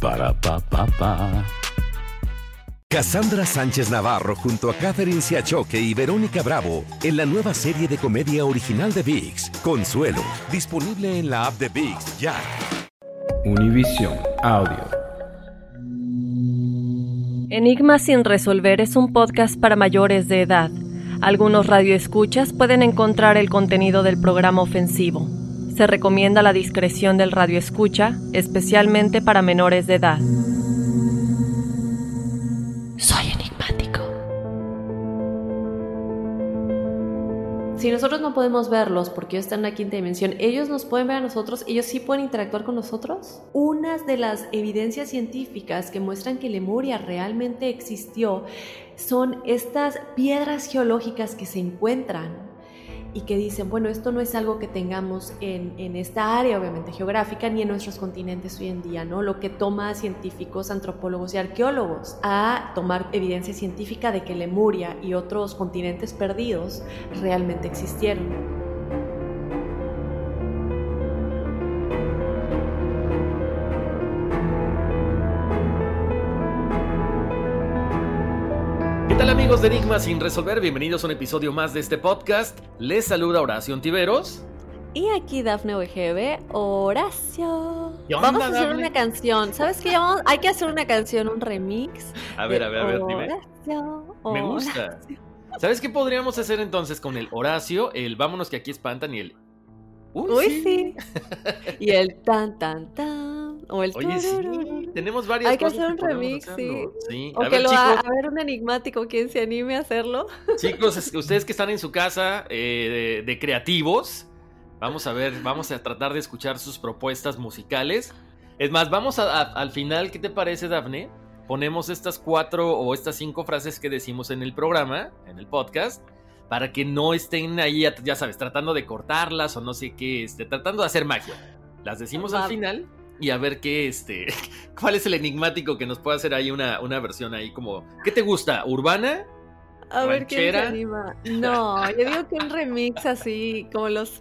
Para pa pa pa. Cassandra Sánchez Navarro junto a Catherine Siachoque y Verónica Bravo en la nueva serie de comedia original de VIX, Consuelo, disponible en la app de VIX ya. Univision Audio. Enigma sin resolver es un podcast para mayores de edad. Algunos radioescuchas pueden encontrar el contenido del programa ofensivo. Se recomienda la discreción del radioescucha, especialmente para menores de edad. Soy enigmático. Si nosotros no podemos verlos porque ellos están en la quinta dimensión, ellos nos pueden ver a nosotros, ellos sí pueden interactuar con nosotros. Unas de las evidencias científicas que muestran que Lemuria realmente existió son estas piedras geológicas que se encuentran y que dicen, bueno, esto no es algo que tengamos en, en, esta área, obviamente geográfica, ni en nuestros continentes hoy en día, ¿no? Lo que toma científicos, antropólogos y arqueólogos a tomar evidencia científica de que Lemuria y otros continentes perdidos realmente existieron. Hola amigos de Enigma sin resolver? Bienvenidos a un episodio más de este podcast. Les saluda Horacio Antiveros. Y aquí Dafne OGB, Horacio. Vamos a hacer una canción. ¿Sabes qué? Hay que hacer una canción, un remix. A ver, a ver, a ver, dime. Me gusta. ¿Sabes qué podríamos hacer entonces con el Horacio, el vámonos que aquí espantan y el Uy, sí. y el tan, tan, tan. O el Oye, sí. Tenemos varias Hay que hacer un remix, sí. O a que ver, lo a, ver un enigmático, quien se anime a hacerlo. Chicos, ustedes que están en su casa eh, de, creativos, vamos a ver, vamos a tratar de escuchar sus propuestas musicales. Es más, vamos al final, ¿qué te parece, Dafne? Ponemos estas cuatro o estas cinco frases que decimos en el programa, en el podcast para que no estén ahí, ya sabes, tratando de cortarlas o no sé qué, este, tratando de hacer magia. Las decimos al final y a ver qué, este, cuál es el enigmático que nos puede hacer ahí una, una versión ahí como, ¿qué te gusta? ¿Urbana? A ver se anima. No, yo digo que un remix así, como los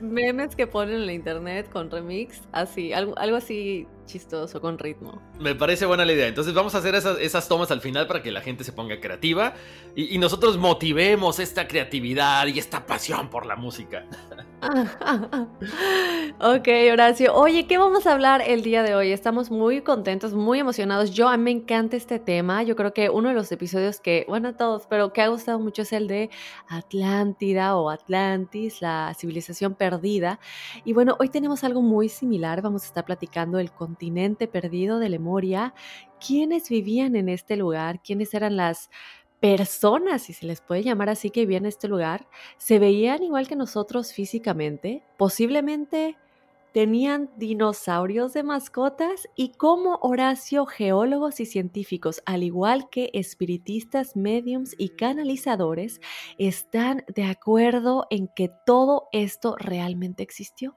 memes que ponen en la internet con remix, así, algo, algo así chistoso, con ritmo. Me parece buena la idea. Entonces vamos a hacer esas, tomas al final para que la gente se ponga creativa y, nosotros motivemos esta creatividad y esta pasión por la música. ok, Horacio. Oye, ¿qué vamos a hablar el día de hoy? Estamos muy contentos, muy emocionados. Yo a mí me encanta este tema. Yo creo que uno de los episodios que, bueno, a todos, pero que ha gustado mucho es el de Atlántida o Atlantis, la civilización perdida. Y bueno, hoy tenemos algo muy similar. Vamos a estar platicando el continente perdido de Lemuria, quiénes vivían en este lugar, quiénes eran las personas, si se les puede llamar así, que vivían en este lugar, se veían igual que nosotros físicamente, posiblemente tenían dinosaurios de mascotas y como Horacio, geólogos y científicos, al igual que espiritistas, mediums y canalizadores, están de acuerdo en que todo esto realmente existió.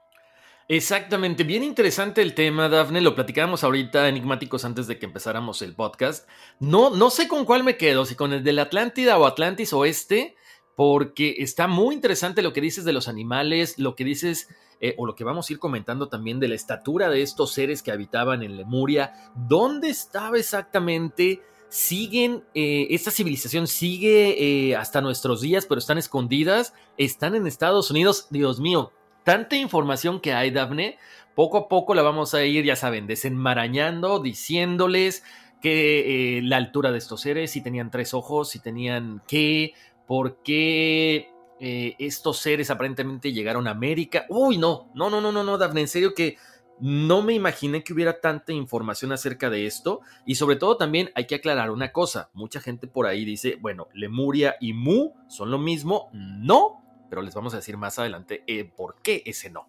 Exactamente, bien interesante el tema, Dafne. Lo platicábamos ahorita, enigmáticos, antes de que empezáramos el podcast. No, no sé con cuál me quedo, si con el de la Atlántida o Atlantis Oeste, porque está muy interesante lo que dices de los animales, lo que dices, eh, o lo que vamos a ir comentando también de la estatura de estos seres que habitaban en Lemuria. ¿Dónde estaba exactamente? siguen, eh, esta civilización sigue eh, hasta nuestros días, pero están escondidas, están en Estados Unidos, Dios mío, tanta información que hay, Dafne, poco a poco la vamos a ir, ya saben, desenmarañando, diciéndoles qué, eh, la altura de estos seres, si tenían tres ojos, si tenían qué, por qué eh, estos seres aparentemente llegaron a América. Uy, no, no, no, no, no, no, Daphne, en serio que no me imaginé que hubiera tanta información acerca de esto y sobre todo también hay que aclarar una cosa, mucha gente por ahí dice, bueno, Lemuria y Mu son lo mismo, no, pero les vamos a decir más adelante por qué ese no.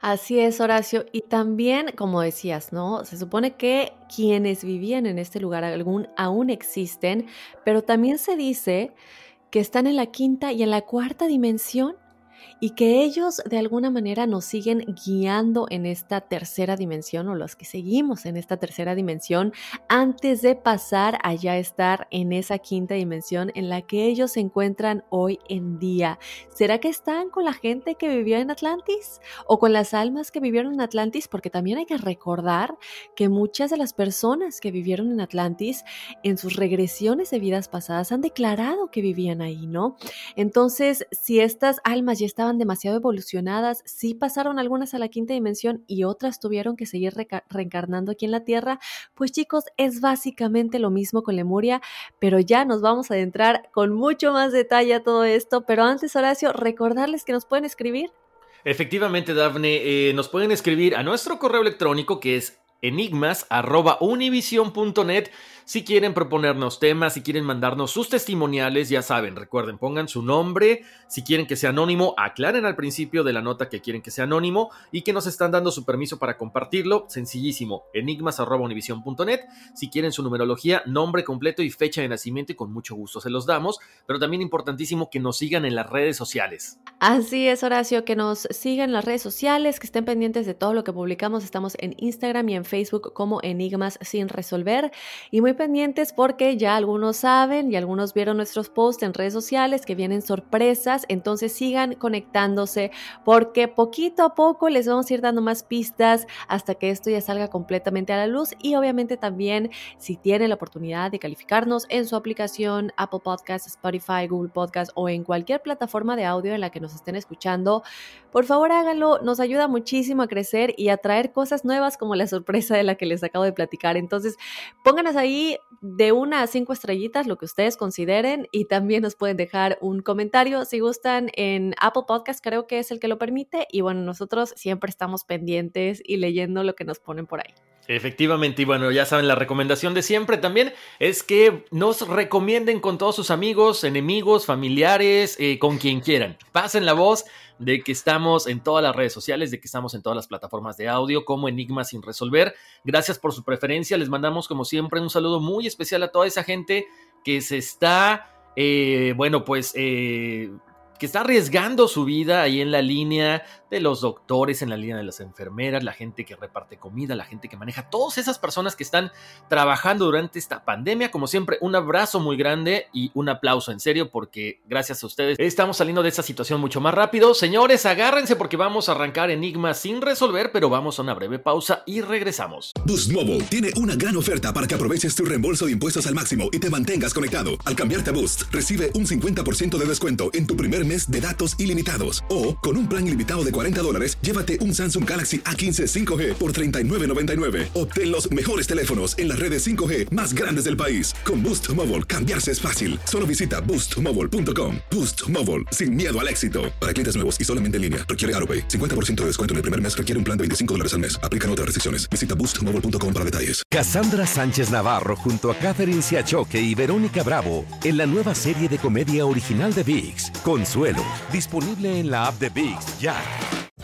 Así es, Horacio. Y también, como decías, ¿no? Se supone que quienes vivían en este lugar algún, aún existen, pero también se dice que están en la quinta y en la cuarta dimensión y que ellos de alguna manera nos siguen guiando en esta tercera dimensión o los que seguimos en esta tercera dimensión antes de pasar a estar en esa quinta dimensión en la que ellos se encuentran hoy en día. ¿Será que están con la gente que vivió en Atlantis o con las almas que vivieron en Atlantis? Porque también hay que recordar que muchas de las personas que vivieron en Atlantis en sus regresiones de vidas pasadas han declarado que vivían ahí, ¿no? Entonces, si estas almas ya estaban demasiado evolucionadas, sí pasaron algunas a la quinta dimensión y otras tuvieron que seguir reencarnando aquí en la Tierra, pues chicos, es básicamente lo mismo con Lemuria, pero ya nos vamos a adentrar con mucho más detalle a todo esto, pero antes Horacio, recordarles que nos pueden escribir. Efectivamente, Dafne, eh, nos pueden escribir a nuestro correo electrónico que es enigmas.univision.net si quieren proponernos temas, si quieren mandarnos sus testimoniales, ya saben, recuerden, pongan su nombre, si quieren que sea anónimo, aclaren al principio de la nota que quieren que sea anónimo y que nos están dando su permiso para compartirlo, sencillísimo, enigmas.univision.net, si quieren su numerología, nombre completo y fecha de nacimiento y con mucho gusto se los damos, pero también importantísimo que nos sigan en las redes sociales. Así es, Horacio, que nos sigan en las redes sociales, que estén pendientes de todo lo que publicamos, estamos en Instagram y en Facebook como Enigmas sin resolver. Y muy pendientes porque ya algunos saben y algunos vieron nuestros posts en redes sociales que vienen sorpresas, entonces sigan conectándose porque poquito a poco les vamos a ir dando más pistas hasta que esto ya salga completamente a la luz y obviamente también si tienen la oportunidad de calificarnos en su aplicación Apple Podcasts, Spotify, Google Podcasts o en cualquier plataforma de audio en la que nos estén escuchando, por favor háganlo, nos ayuda muchísimo a crecer y a traer cosas nuevas como la sorpresa de la que les acabo de platicar. Entonces, pónganos ahí de una a cinco estrellitas, lo que ustedes consideren, y también nos pueden dejar un comentario si gustan en Apple Podcast, creo que es el que lo permite, y bueno, nosotros siempre estamos pendientes y leyendo lo que nos ponen por ahí. Efectivamente, y bueno, ya saben, la recomendación de siempre también es que nos recomienden con todos sus amigos, enemigos, familiares, eh, con quien quieran. Pasen la voz de que estamos en todas las redes sociales, de que estamos en todas las plataformas de audio como Enigma sin resolver. Gracias por su preferencia. Les mandamos como siempre un saludo muy especial a toda esa gente que se está, eh, bueno, pues... Eh, que está arriesgando su vida ahí en la línea de los doctores, en la línea de las enfermeras, la gente que reparte comida, la gente que maneja, todas esas personas que están trabajando durante esta pandemia. Como siempre, un abrazo muy grande y un aplauso en serio porque gracias a ustedes estamos saliendo de esta situación mucho más rápido. Señores, agárrense porque vamos a arrancar enigmas sin resolver, pero vamos a una breve pausa y regresamos. Boost Mobile tiene una gran oferta para que aproveches tu reembolso de impuestos al máximo y te mantengas conectado. Al cambiarte a Boost, recibe un 50% de descuento en tu primer mes de datos ilimitados o con un plan ilimitado de 40 dólares, llévate un Samsung Galaxy A15 5G por 39.99. Obtén los mejores teléfonos en las redes 5G más grandes del país. Con Boost Mobile, cambiarse es fácil. Solo visita boostmobile.com. Boost Mobile, sin miedo al éxito. Para clientes nuevos y solamente en línea, requiere AroPay. 50% de descuento en el primer mes requiere un plan de 25 dólares al mes. Aplican otras restricciones. Visita boostmobile.com para detalles. Cassandra Sánchez Navarro junto a Catherine Siachoque y Verónica Bravo en la nueva serie de comedia original de VIX, Disponible en la app de VIX ya.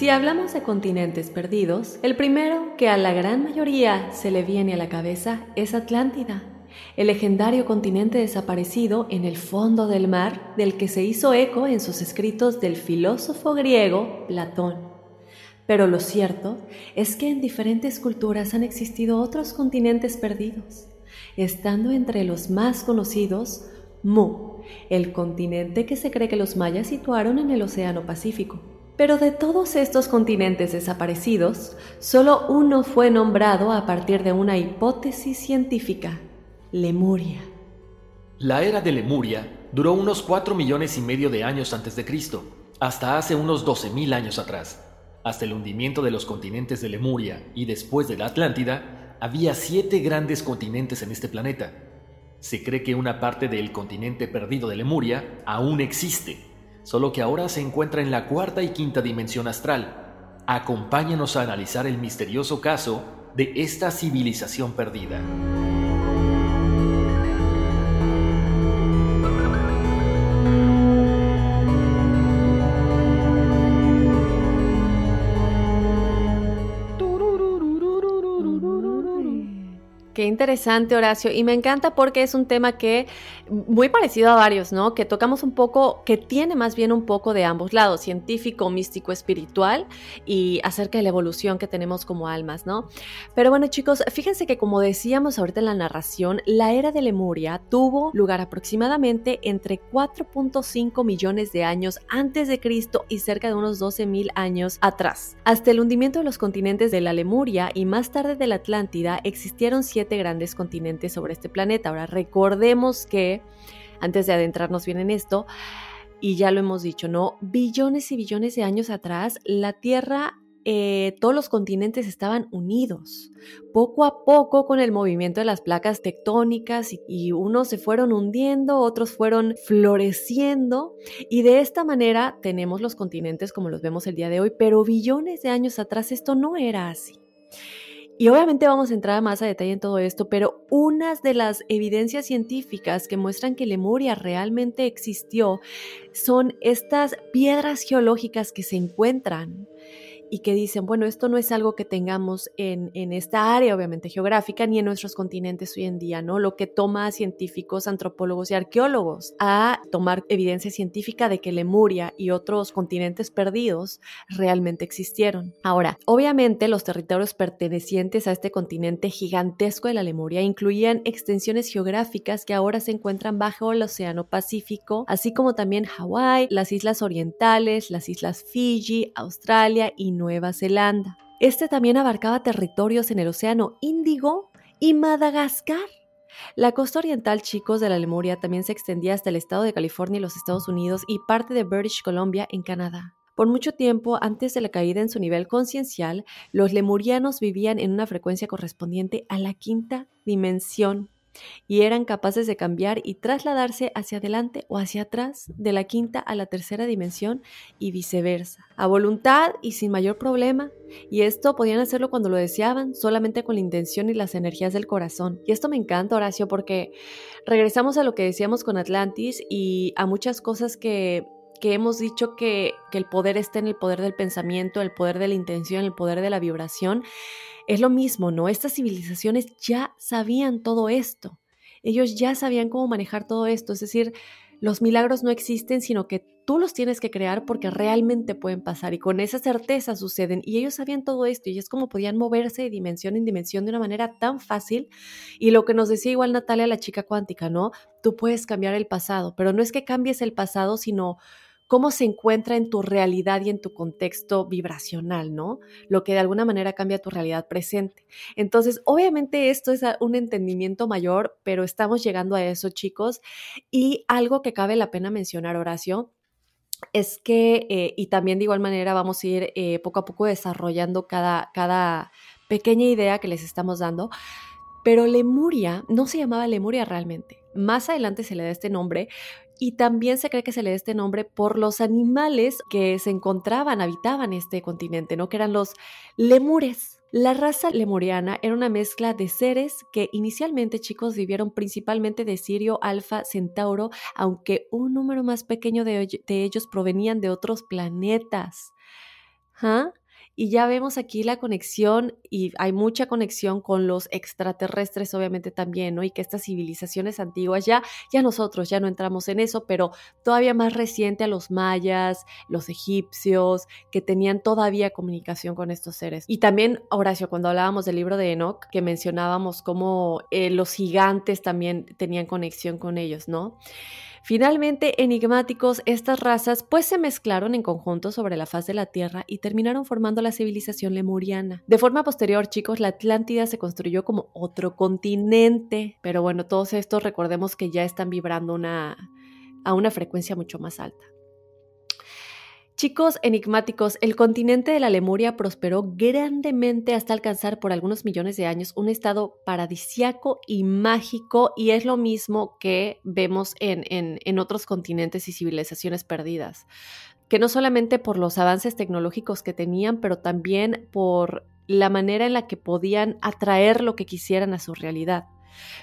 Si hablamos de continentes perdidos, el primero que a la gran mayoría se le viene a la cabeza es Atlántida, el legendario continente desaparecido en el fondo del mar del que se hizo eco en sus escritos del filósofo griego Platón. Pero lo cierto es que en diferentes culturas han existido otros continentes perdidos, estando entre los más conocidos Mu, el continente que se cree que los mayas situaron en el Océano Pacífico. Pero de todos estos continentes desaparecidos, solo uno fue nombrado a partir de una hipótesis científica, Lemuria. La era de Lemuria duró unos 4 millones y medio de años antes de Cristo, hasta hace unos 12.000 años atrás. Hasta el hundimiento de los continentes de Lemuria y después de la Atlántida, había siete grandes continentes en este planeta. Se cree que una parte del continente perdido de Lemuria aún existe solo que ahora se encuentra en la cuarta y quinta dimensión astral. Acompáñanos a analizar el misterioso caso de esta civilización perdida. Interesante, Horacio. Y me encanta porque es un tema que, muy parecido a varios, ¿no? Que tocamos un poco, que tiene más bien un poco de ambos lados, científico, místico, espiritual y acerca de la evolución que tenemos como almas, ¿no? Pero bueno, chicos, fíjense que como decíamos ahorita en la narración, la era de Lemuria tuvo lugar aproximadamente entre 4.5 millones de años antes de Cristo y cerca de unos 12 mil años atrás. Hasta el hundimiento de los continentes de la Lemuria y más tarde de la Atlántida existieron siete grandes continentes sobre este planeta. Ahora, recordemos que, antes de adentrarnos bien en esto, y ya lo hemos dicho, ¿no? Billones y billones de años atrás, la Tierra eh, todos los continentes estaban unidos. Poco a poco, con el movimiento de las placas tectónicas, y, y, unos se fueron hundiendo, otros fueron floreciendo, y de esta manera tenemos los continentes como los vemos el día de hoy, pero billones de años atrás esto no era así. Y obviamente vamos a entrar más a detalle en todo esto, pero unas de las evidencias científicas que muestran que Lemuria realmente existió son estas piedras geológicas que se encuentran y que dicen, bueno, esto no es algo que tengamos en, en, esta área, obviamente geográfica, ni en nuestros continentes hoy en día, ¿no? Lo que toma científicos, antropólogos y arqueólogos a tomar evidencia científica de que Lemuria y otros continentes perdidos realmente existieron. Ahora, obviamente los territorios pertenecientes a este continente gigantesco de la Lemuria incluían extensiones geográficas que ahora se encuentran bajo el Océano Pacífico, así como también Hawái, las islas orientales, las islas Fiji, Australia y Nueva Zelanda. Este también abarcaba territorios en el Océano Índigo y Madagascar. La costa oriental, chicos, de la Lemuria también se extendía hasta el estado de California y los Estados Unidos y parte de British Columbia en Canadá. Por mucho tiempo antes de la caída en su nivel conciencial, los lemurianos vivían en una frecuencia correspondiente a la quinta dimensión y eran capaces de cambiar y trasladarse hacia adelante o hacia atrás de la quinta a la tercera dimensión y viceversa, a voluntad y sin mayor problema. Y esto podían hacerlo cuando lo deseaban, solamente con la intención y las energías del corazón. Y esto me encanta, Horacio, porque regresamos a lo que decíamos con Atlantis y a muchas cosas que que hemos dicho que, que, el poder está en el poder del pensamiento, el poder de la intención, el poder de la vibración. Es lo mismo, ¿no? Estas civilizaciones ya sabían todo esto. Ellos ya sabían cómo manejar todo esto. Es decir, los milagros no existen, sino que tú los tienes que crear porque realmente pueden pasar y con esa certeza suceden. Y ellos sabían todo esto y es como podían moverse de dimensión en dimensión de una manera tan fácil. Y lo que nos decía igual Natalia, la chica cuántica, ¿no? Tú puedes cambiar el pasado, pero no es que cambies el pasado, sino cómo se encuentra en tu realidad y en tu contexto vibracional, ¿no? Lo que de alguna manera cambia tu realidad presente. Entonces, obviamente esto es un entendimiento mayor, pero estamos llegando a eso, chicos. Y algo que cabe la pena mencionar, Horacio, es que, eh, y también de igual manera vamos a ir eh, poco a poco desarrollando cada, cada pequeña idea que les estamos dando, Pero Lemuria no se llamaba Lemuria realmente. Más adelante se le da este nombre y también se cree que se le da este nombre por los animales que se encontraban, habitaban este continente, ¿no? Que eran los lemures. La raza lemuriana era una mezcla de seres que inicialmente, chicos, vivieron principalmente de Sirio Alfa Centauro, aunque un número más pequeño de, ellos provenían de otros planetas. ¿Ah? Y ya vemos aquí la conexión, y hay mucha conexión con los extraterrestres, obviamente también, ¿no? Y que estas civilizaciones antiguas, ya, ya nosotros ya no entramos en eso, pero todavía más reciente a los mayas, los egipcios, que tenían todavía comunicación con estos seres. Y también, Horacio, cuando hablábamos del libro de Enoch, que mencionábamos cómo eh, los gigantes también tenían conexión con ellos, ¿no? Finalmente, enigmáticos, estas razas pues se mezclaron en conjunto sobre la faz de la Tierra y terminaron formando la civilización lemuriana. De forma posterior, chicos, la Atlántida se construyó como otro continente, pero bueno, todos estos recordemos que ya están vibrando una, a una frecuencia mucho más alta. Chicos enigmáticos, el continente de la Lemuria prosperó grandemente hasta alcanzar por algunos millones de años un estado paradisiaco y mágico y es lo mismo que vemos en, en, otros continentes y civilizaciones perdidas, que no solamente por los avances tecnológicos que tenían, pero también por la manera en la que podían atraer lo que quisieran a su realidad.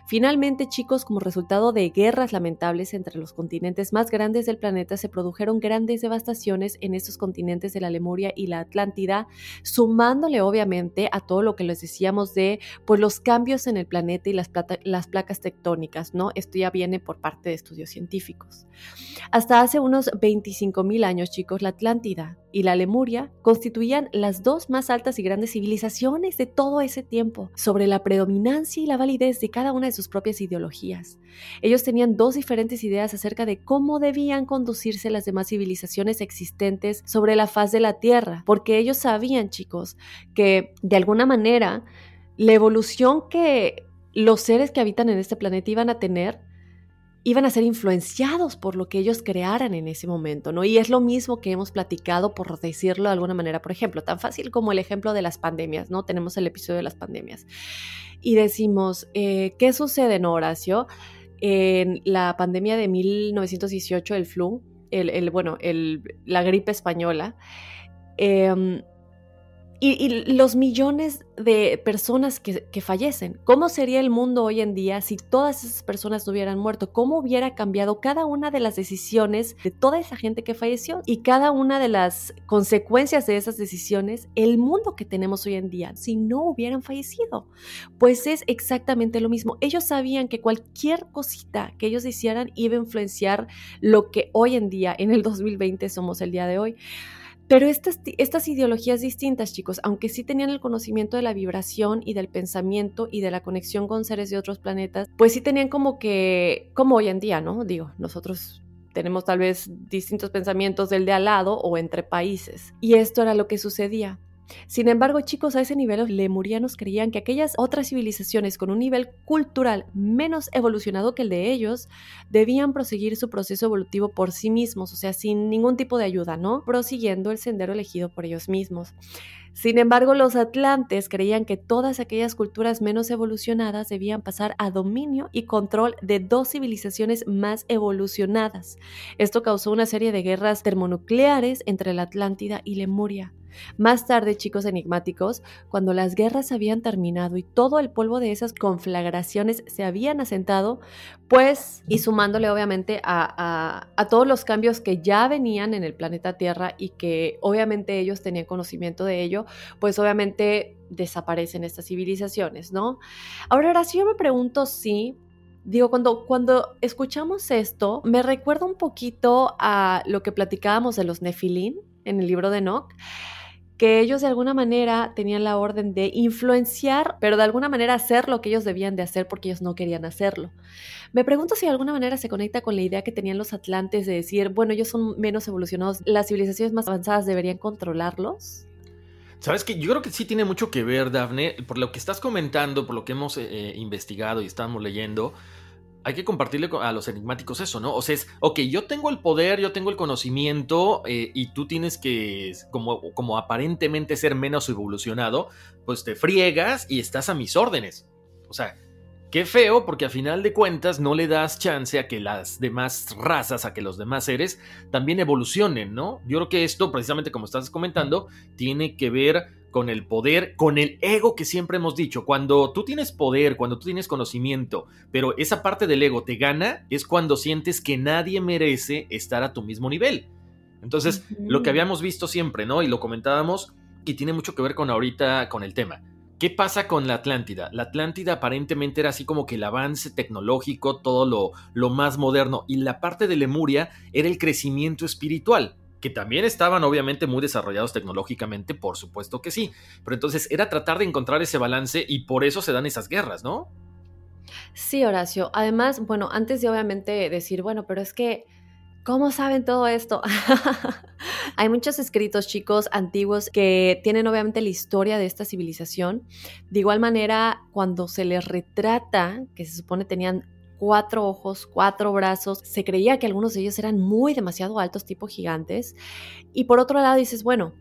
Finalmente, chicos, como resultado de guerras lamentables entre los continentes más grandes del planeta, se produjeron grandes devastaciones en estos continentes de la Lemuria y la Atlántida, sumándole obviamente a todo lo que les decíamos de pues, los cambios en el planeta y las, placas tectónicas, ¿no? Esto ya viene por parte de estudios científicos. Hasta hace unos 25 mil años, chicos, la Atlántida y la Lemuria constituían las dos más altas y grandes civilizaciones de todo ese tiempo, sobre la predominancia y la validez de cada una de sus propias ideologías. Ellos tenían dos diferentes ideas acerca de cómo debían conducirse las demás civilizaciones existentes sobre la faz de la Tierra, porque ellos sabían, chicos, que de alguna manera la evolución que los seres que habitan en este planeta iban a tener iban a ser influenciados por lo que ellos crearan en ese momento, ¿no? Y es lo mismo que hemos platicado, por decirlo de alguna manera, por ejemplo, tan fácil como el ejemplo de las pandemias, ¿no? Tenemos el episodio de las pandemias. Y decimos, eh, ¿qué sucede, no, Horacio? En la pandemia de 1918, el flu, el, bueno, el, la gripe española, eh, y, los millones de personas que, que, fallecen. ¿Cómo sería el mundo hoy en día si todas esas personas no hubieran muerto? ¿Cómo hubiera cambiado cada una de las decisiones de toda esa gente que falleció? Y cada una de las consecuencias de esas decisiones, el mundo que tenemos hoy en día, si no hubieran fallecido. Pues es exactamente lo mismo. Ellos sabían que cualquier cosita que ellos hicieran iba a influenciar lo que hoy en día, en el 2020, somos el día de hoy. Pero estas, estas ideologías distintas, chicos, aunque sí tenían el conocimiento de la vibración y del pensamiento y de la conexión con seres de otros planetas, pues sí tenían como que, como hoy en día, ¿no? Digo, nosotros tenemos tal vez distintos pensamientos del de al lado o entre países. Y esto era lo que sucedía. Sin embargo, chicos, a ese nivel los lemurianos creían que aquellas otras civilizaciones con un nivel cultural menos evolucionado que el de ellos debían proseguir su proceso evolutivo por sí mismos, o sea, sin ningún tipo de ayuda, ¿no? Prosiguiendo el sendero elegido por ellos mismos. Sin embargo, los atlantes creían que todas aquellas culturas menos evolucionadas debían pasar a dominio y control de dos civilizaciones más evolucionadas. Esto causó una serie de guerras termonucleares entre la Atlántida y Lemuria. Más tarde, chicos enigmáticos, cuando las guerras habían terminado y todo el polvo de esas conflagraciones se habían asentado, pues, y sumándole obviamente a, todos los cambios que ya venían en el planeta Tierra y que obviamente ellos tenían conocimiento de ello, pues obviamente desaparecen estas civilizaciones, ¿no? Ahora, ahora sí yo me pregunto si Digo, cuando, cuando escuchamos esto, me recuerda un poquito a lo que platicábamos de los Nefilín en el libro de Enoch, que ellos de alguna manera tenían la orden de influenciar, pero de alguna manera hacer lo que ellos debían de hacer porque ellos no querían hacerlo. Me pregunto si de alguna manera se conecta con la idea que tenían los atlantes de decir, bueno, ellos son menos evolucionados, las civilizaciones más avanzadas deberían controlarlos. Sabes que yo creo que sí tiene mucho que ver, Dafne, por lo que estás comentando, por lo que hemos eh, eh, investigado y estamos leyendo hay que compartirle a los enigmáticos eso, ¿no? O sea, es, ok, yo tengo el poder, yo tengo el conocimiento eh, y tú tienes que, como, como aparentemente ser menos evolucionado, pues te friegas y estás a mis órdenes. O sea, Qué feo, porque a final de cuentas no le das chance a que las demás razas, a que los demás seres también evolucionen, ¿no? Yo creo que esto, precisamente como estás comentando, tiene que ver con el poder, con el ego que siempre hemos dicho. Cuando tú tienes poder, cuando tú tienes conocimiento, pero esa parte del ego te gana, es cuando sientes que nadie merece estar a tu mismo nivel. Entonces, lo que habíamos visto siempre, ¿no? Y lo comentábamos, y tiene mucho que ver con ahorita, con el tema ¿Qué pasa con la Atlántida? La Atlántida aparentemente era así como que el avance tecnológico, todo lo, lo más moderno, y la parte de Lemuria era el crecimiento espiritual, que también estaban obviamente muy desarrollados tecnológicamente, por supuesto que sí, pero entonces era tratar de encontrar ese balance y por eso se dan esas guerras, ¿no? Sí, Horacio. Además, bueno, antes de obviamente decir, bueno, pero es que ¿Cómo saben todo esto? Hay muchos escritos, chicos, antiguos que tienen obviamente la historia de esta civilización. De igual manera, cuando se les retrata, que se supone tenían cuatro ojos, cuatro brazos, se creía que algunos de ellos eran muy demasiado altos, tipo gigantes. Y por otro lado dices, bueno,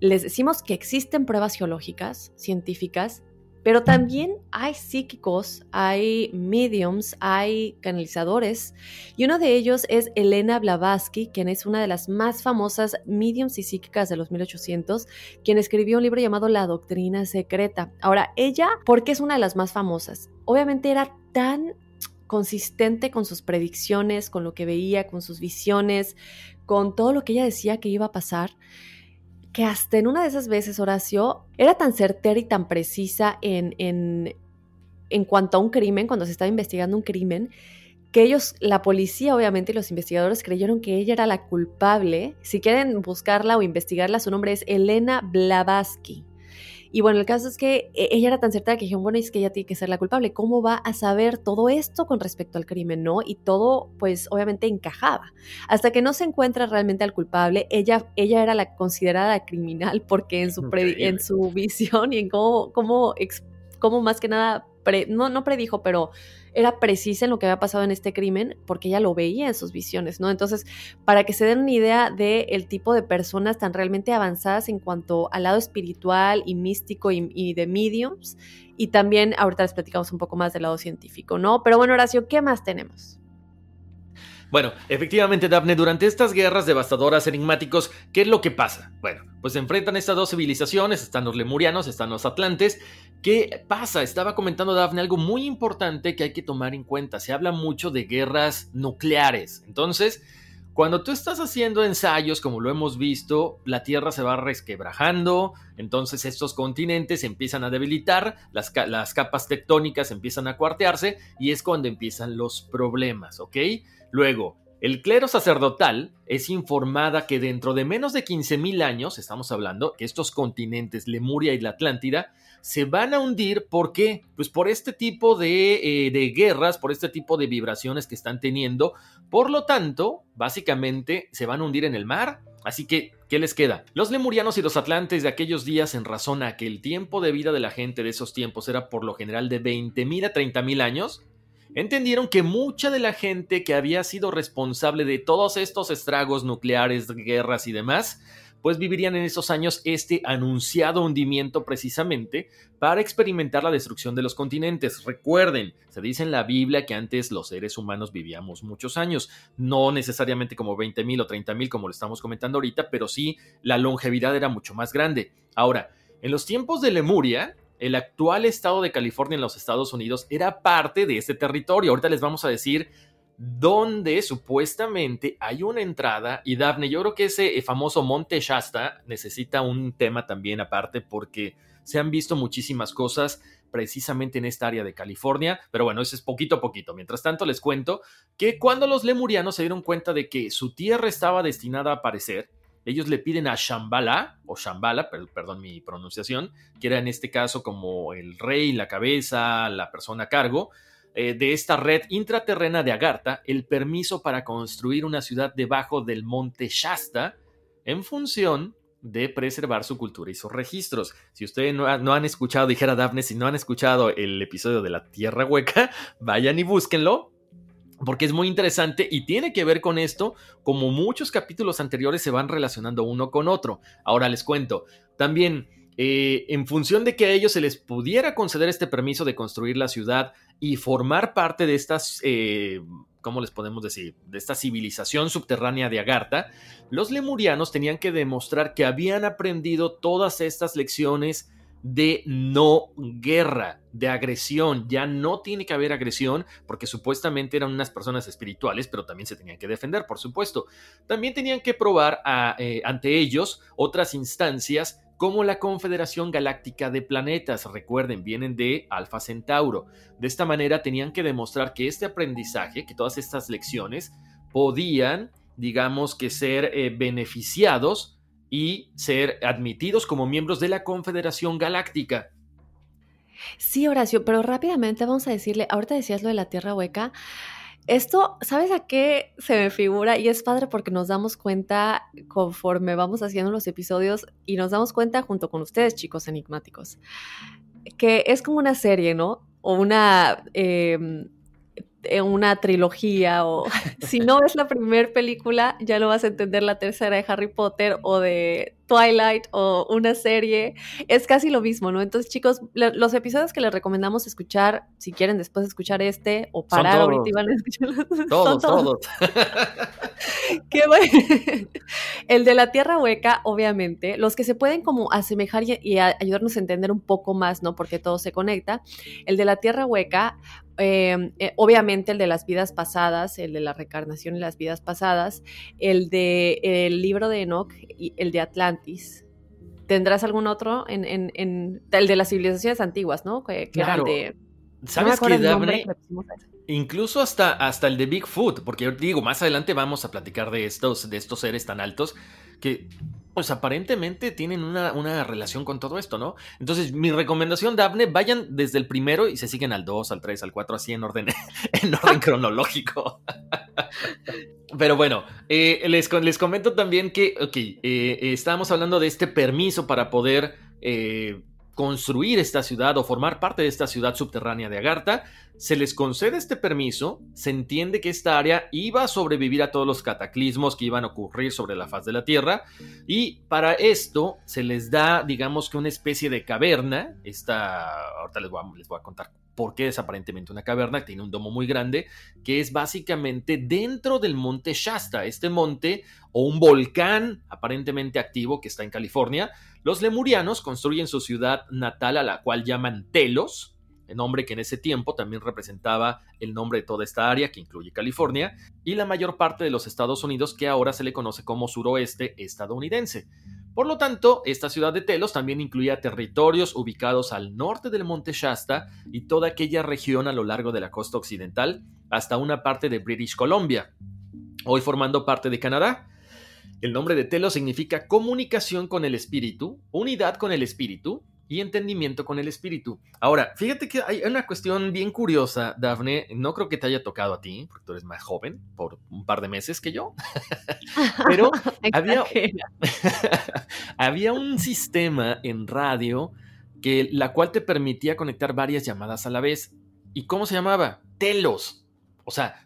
les decimos que existen pruebas geológicas, científicas, pero también hay psíquicos, hay mediums, hay canalizadores, y uno de ellos es Elena Blavatsky, quien es una de las más famosas mediums y psíquicas de los 1800, quien escribió un libro llamado La Doctrina Secreta. Ahora, ella, ¿por qué es una de las más famosas? Obviamente era tan consistente con sus predicciones, con lo que veía, con sus visiones, con todo lo que ella decía que iba a pasar, que hasta en una de esas veces, Horacio, era tan certera y tan precisa en, en, en cuanto a un crimen, cuando se estaba investigando un crimen, que ellos, la policía obviamente y los investigadores creyeron que ella era la culpable. Si quieren buscarla o investigarla, su nombre es Elena Blavatsky. Y bueno, el caso es que e, ella era tan certera que dijeron, bueno, es que ella tiene que ser la culpable. ¿Cómo va a saber todo esto con respecto al crimen, no? Y todo, pues, obviamente encajaba. Hasta que no se encuentra realmente al culpable, ella, ella era la considerada criminal porque en su, en su visión y en cómo, cómo, cómo más que nada, no, no predijo, pero era precisa en lo que había pasado en este crimen porque ella lo veía en sus visiones, ¿no? Entonces, para que se den una idea del tipo de personas tan realmente avanzadas en cuanto al lado espiritual y místico y, y de mediums, y también ahorita les platicamos un poco más del lado científico, ¿no? Pero bueno, Horacio, ¿qué más tenemos? Bueno, efectivamente, Daphne, durante estas guerras devastadoras enigmáticos, ¿qué es lo que pasa? Bueno, pues se enfrentan estas dos civilizaciones, están los lemurianos, están los atlantes. ¿Qué pasa? Estaba comentando Daphne algo muy importante que hay que tomar en cuenta. Se habla mucho de guerras nucleares. Entonces, cuando tú estás haciendo ensayos, como lo hemos visto, la Tierra se va resquebrajando, entonces estos continentes empiezan a debilitar, las, las capas tectónicas empiezan a cuartearse y es cuando empiezan los problemas, ¿ok? Luego, el clero sacerdotal es informada que dentro de menos de 15.000 años, estamos hablando, que estos continentes, Lemuria y la Atlántida, se van a hundir. ¿Por qué? Pues por este tipo de, eh, de, guerras, por este tipo de vibraciones que están teniendo. Por lo tanto, básicamente se van a hundir en el mar. Así que, ¿qué les queda? Los lemurianos y los atlantes de aquellos días, en razón a que el tiempo de vida de la gente de esos tiempos era por lo general de 20.000 a 30.000 años, entendieron que mucha de la gente que había sido responsable de todos estos estragos nucleares, guerras y demás, pues vivirían en esos años este anunciado hundimiento precisamente para experimentar la destrucción de los continentes. Recuerden, se dice en la Biblia que antes los seres humanos vivíamos muchos años, no necesariamente como 20.000 o 30.000 como lo estamos comentando ahorita, pero sí la longevidad era mucho más grande. Ahora, en los tiempos de Lemuria, el actual estado de California en los Estados Unidos era parte de este territorio. Ahorita les vamos a decir dónde supuestamente hay una entrada y Daphne, yo creo que ese eh, famoso Monte Shasta necesita un tema también aparte porque se han visto muchísimas cosas precisamente en esta área de California, pero bueno, eso es poquito a poquito. Mientras tanto, les cuento que cuando los lemurianos se dieron cuenta de que su tierra estaba destinada a aparecer, ellos le piden a Shambhala, o Shambhala, perdón mi pronunciación, que era en este caso como el rey, la cabeza, la persona a cargo eh, de esta red intraterrena de Agartha, el permiso para construir una ciudad debajo del monte Shasta, en función de preservar su cultura y sus registros. Si ustedes no, no, han escuchado, dijera Daphne, si no han escuchado el episodio de la Tierra Hueca, vayan y búsquenlo, porque es muy interesante y tiene que ver con esto, como muchos capítulos anteriores se van relacionando uno con otro. Ahora les cuento, también eh, en función de que a ellos se les pudiera conceder este permiso de construir la ciudad y formar parte de estas, eh, ¿cómo les podemos decir? De esta civilización subterránea de Agartha, los lemurianos tenían que demostrar que habían aprendido todas estas lecciones de no guerra, de agresión. Ya no tiene que haber agresión porque supuestamente eran unas personas espirituales, pero también se tenían que defender, por supuesto. También tenían que probar eh, ante ellos otras instancias como la Confederación Galáctica de Planetas. Recuerden, vienen de Alfa Centauro. De esta manera tenían que demostrar que este aprendizaje, que todas estas lecciones, podían, digamos que ser eh, beneficiados y ser admitidos como miembros de la Confederación Galáctica. Sí, Horacio, pero rápidamente vamos a decirle, ahorita decías lo de la Tierra Hueca, esto, ¿sabes a qué se me figura? Y es padre porque nos damos cuenta conforme vamos haciendo los episodios y nos damos cuenta junto con ustedes, chicos enigmáticos, que es como una serie, ¿no? O una... Em, una trilogía o si no ves la primera película ya lo vas a entender la tercera de Harry Potter o de Twilight o una serie, es casi lo mismo, ¿no? Entonces, chicos, los episodios que les recomendamos escuchar, si quieren después escuchar este o parar ahorita y van a escuchar todos, todos. Qué bueno. El de la Tierra Hueca, obviamente, los que se pueden como asemejar y, ayudarnos a entender un poco más, ¿no? Porque todo se conecta. El de la Tierra Hueca, em, eh, obviamente el de las vidas pasadas, el de la reencarnación y las vidas pasadas, el de el libro de Enoch y el de Atlantis ¿Tendrás algún otro en, el de las civilizaciones antiguas, ¿no? Que, claro. ¿Sabes qué, Incluso hasta, hasta el de Bigfoot, porque yo digo, más adelante vamos a platicar de estos, de estos seres tan altos que pues aparentemente tienen una, una, relación con todo esto, ¿no? Entonces, mi recomendación, Daphne, vayan desde el primero y se siguen al 2, al 3, al 4, así en orden, en orden cronológico. Pero bueno, eh, les, les, comento también que, ok, eh, estábamos hablando de este permiso para poder eh, construir esta ciudad o formar parte de esta ciudad subterránea de Agartha, se les concede este permiso, se entiende que esta área iba a sobrevivir a todos los cataclismos que iban a ocurrir sobre la faz de la Tierra y para esto se les da, digamos que una especie de caverna, esta, ahorita les voy a, a contar por qué es aparentemente una caverna, tiene un domo muy grande, que es básicamente dentro del monte Shasta, este monte o un volcán aparentemente activo que está en California, los lemurianos construyen su ciudad natal a la cual llaman Telos, el nombre que en ese tiempo también representaba el nombre de toda esta área que incluye California, y la mayor parte de los Estados Unidos que ahora se le conoce como suroeste estadounidense. Por lo tanto, esta ciudad de Telos también incluía territorios ubicados al norte del monte Shasta y toda aquella región a lo largo de la costa occidental hasta una parte de British Columbia, hoy formando parte de Canadá. El nombre de Telo significa comunicación con el espíritu, unidad con el espíritu y entendimiento con el espíritu. Ahora, fíjate que hay una cuestión bien curiosa, Dafne. No creo que te haya tocado a ti, porque tú eres más joven por un par de meses que yo. Pero había, había un sistema en radio que la cual te permitía conectar varias llamadas a la vez. ¿Y cómo se llamaba? Telos. O sea,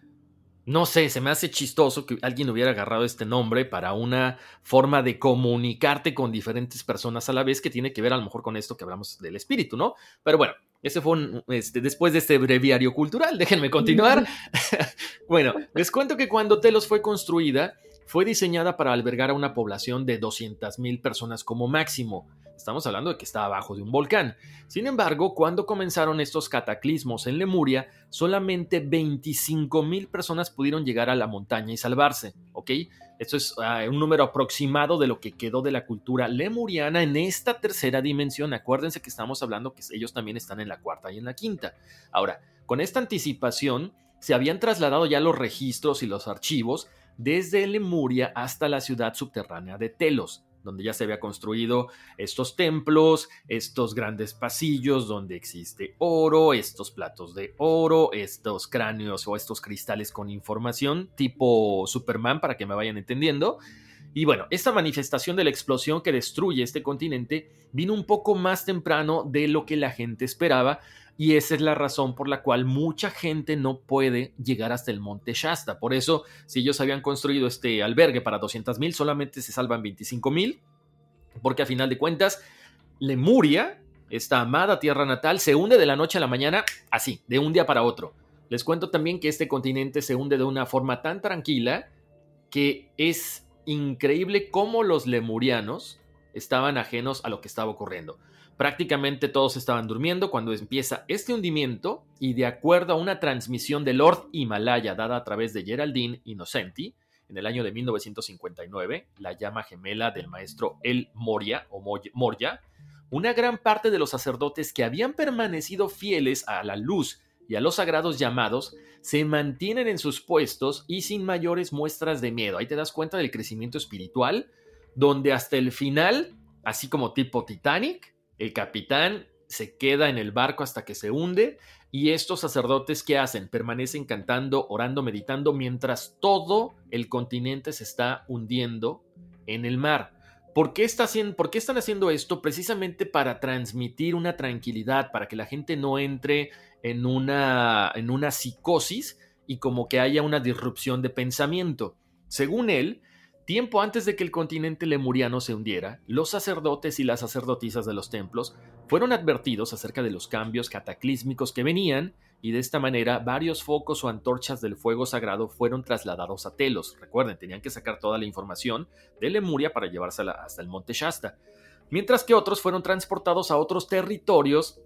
no sé, se me hace chistoso que alguien hubiera agarrado este nombre para una forma de comunicarte con diferentes personas a la vez que tiene que ver a lo mejor con esto que hablamos del espíritu, ¿no? Pero bueno, ese fue un, este, después de este breviario cultural, déjenme continuar. bueno, les cuento que cuando Telos fue construida, fue diseñada para albergar a una población de 200.000 personas como máximo. Estamos hablando de que está abajo de un volcán. Sin embargo, cuando comenzaron estos cataclismos en Lemuria, solamente 25 mil personas pudieron llegar a la montaña y salvarse. ¿Ok? Esto es ah, un número aproximado de lo que quedó de la cultura lemuriana en esta tercera dimensión. Acuérdense que estamos hablando que ellos también están en la cuarta y en la quinta. Ahora, con esta anticipación, se habían trasladado ya los registros y los archivos desde Lemuria hasta la ciudad subterránea de Telos donde ya se había construido estos templos, estos grandes pasillos donde existe oro, estos platos de oro, estos cráneos o estos cristales con información tipo Superman para que me vayan entendiendo. Y bueno, esta manifestación de la explosión que destruye este continente vino un poco más temprano de lo que la gente esperaba y esa es la razón por la cual mucha gente no puede llegar hasta el monte Shasta. Por eso, si ellos habían construido este albergue para 200 mil, solamente se salvan 25 mil, porque a final de cuentas, Lemuria, esta amada tierra natal, se hunde de la noche a la mañana, así, de un día para otro. Les cuento también que este continente se hunde de una forma tan tranquila que es increíble cómo los lemurianos estaban ajenos a lo que estaba ocurriendo. Prácticamente todos estaban durmiendo cuando empieza este hundimiento y de acuerdo a una transmisión de Lord Himalaya dada a través de Geraldine Innocenti en el año de 1959, la llama gemela del maestro El Moria o Moria, una gran parte de los sacerdotes que habían permanecido fieles a la luz y a los sagrados llamados se mantienen en sus puestos y sin mayores muestras de miedo. Ahí te das cuenta del crecimiento espiritual, donde hasta el final, así como tipo Titanic, el capitán se queda en el barco hasta que se hunde y estos sacerdotes ¿qué hacen? Permanecen cantando, orando, meditando mientras todo el continente se está hundiendo en el mar. ¿Por qué, ¿Por qué, están haciendo esto? Precisamente para transmitir una tranquilidad, para que la gente no entre en una, en una psicosis y como que haya una disrupción de pensamiento. Según él, tiempo antes de que el continente lemuriano se hundiera, los sacerdotes y las sacerdotisas de los templos fueron advertidos acerca de los cambios cataclísmicos que venían y de esta manera varios focos o antorchas del fuego sagrado fueron trasladados a Telos. Recuerden, tenían que sacar toda la información de Lemuria para llevársela hasta el monte Shasta, mientras que otros fueron transportados a otros territorios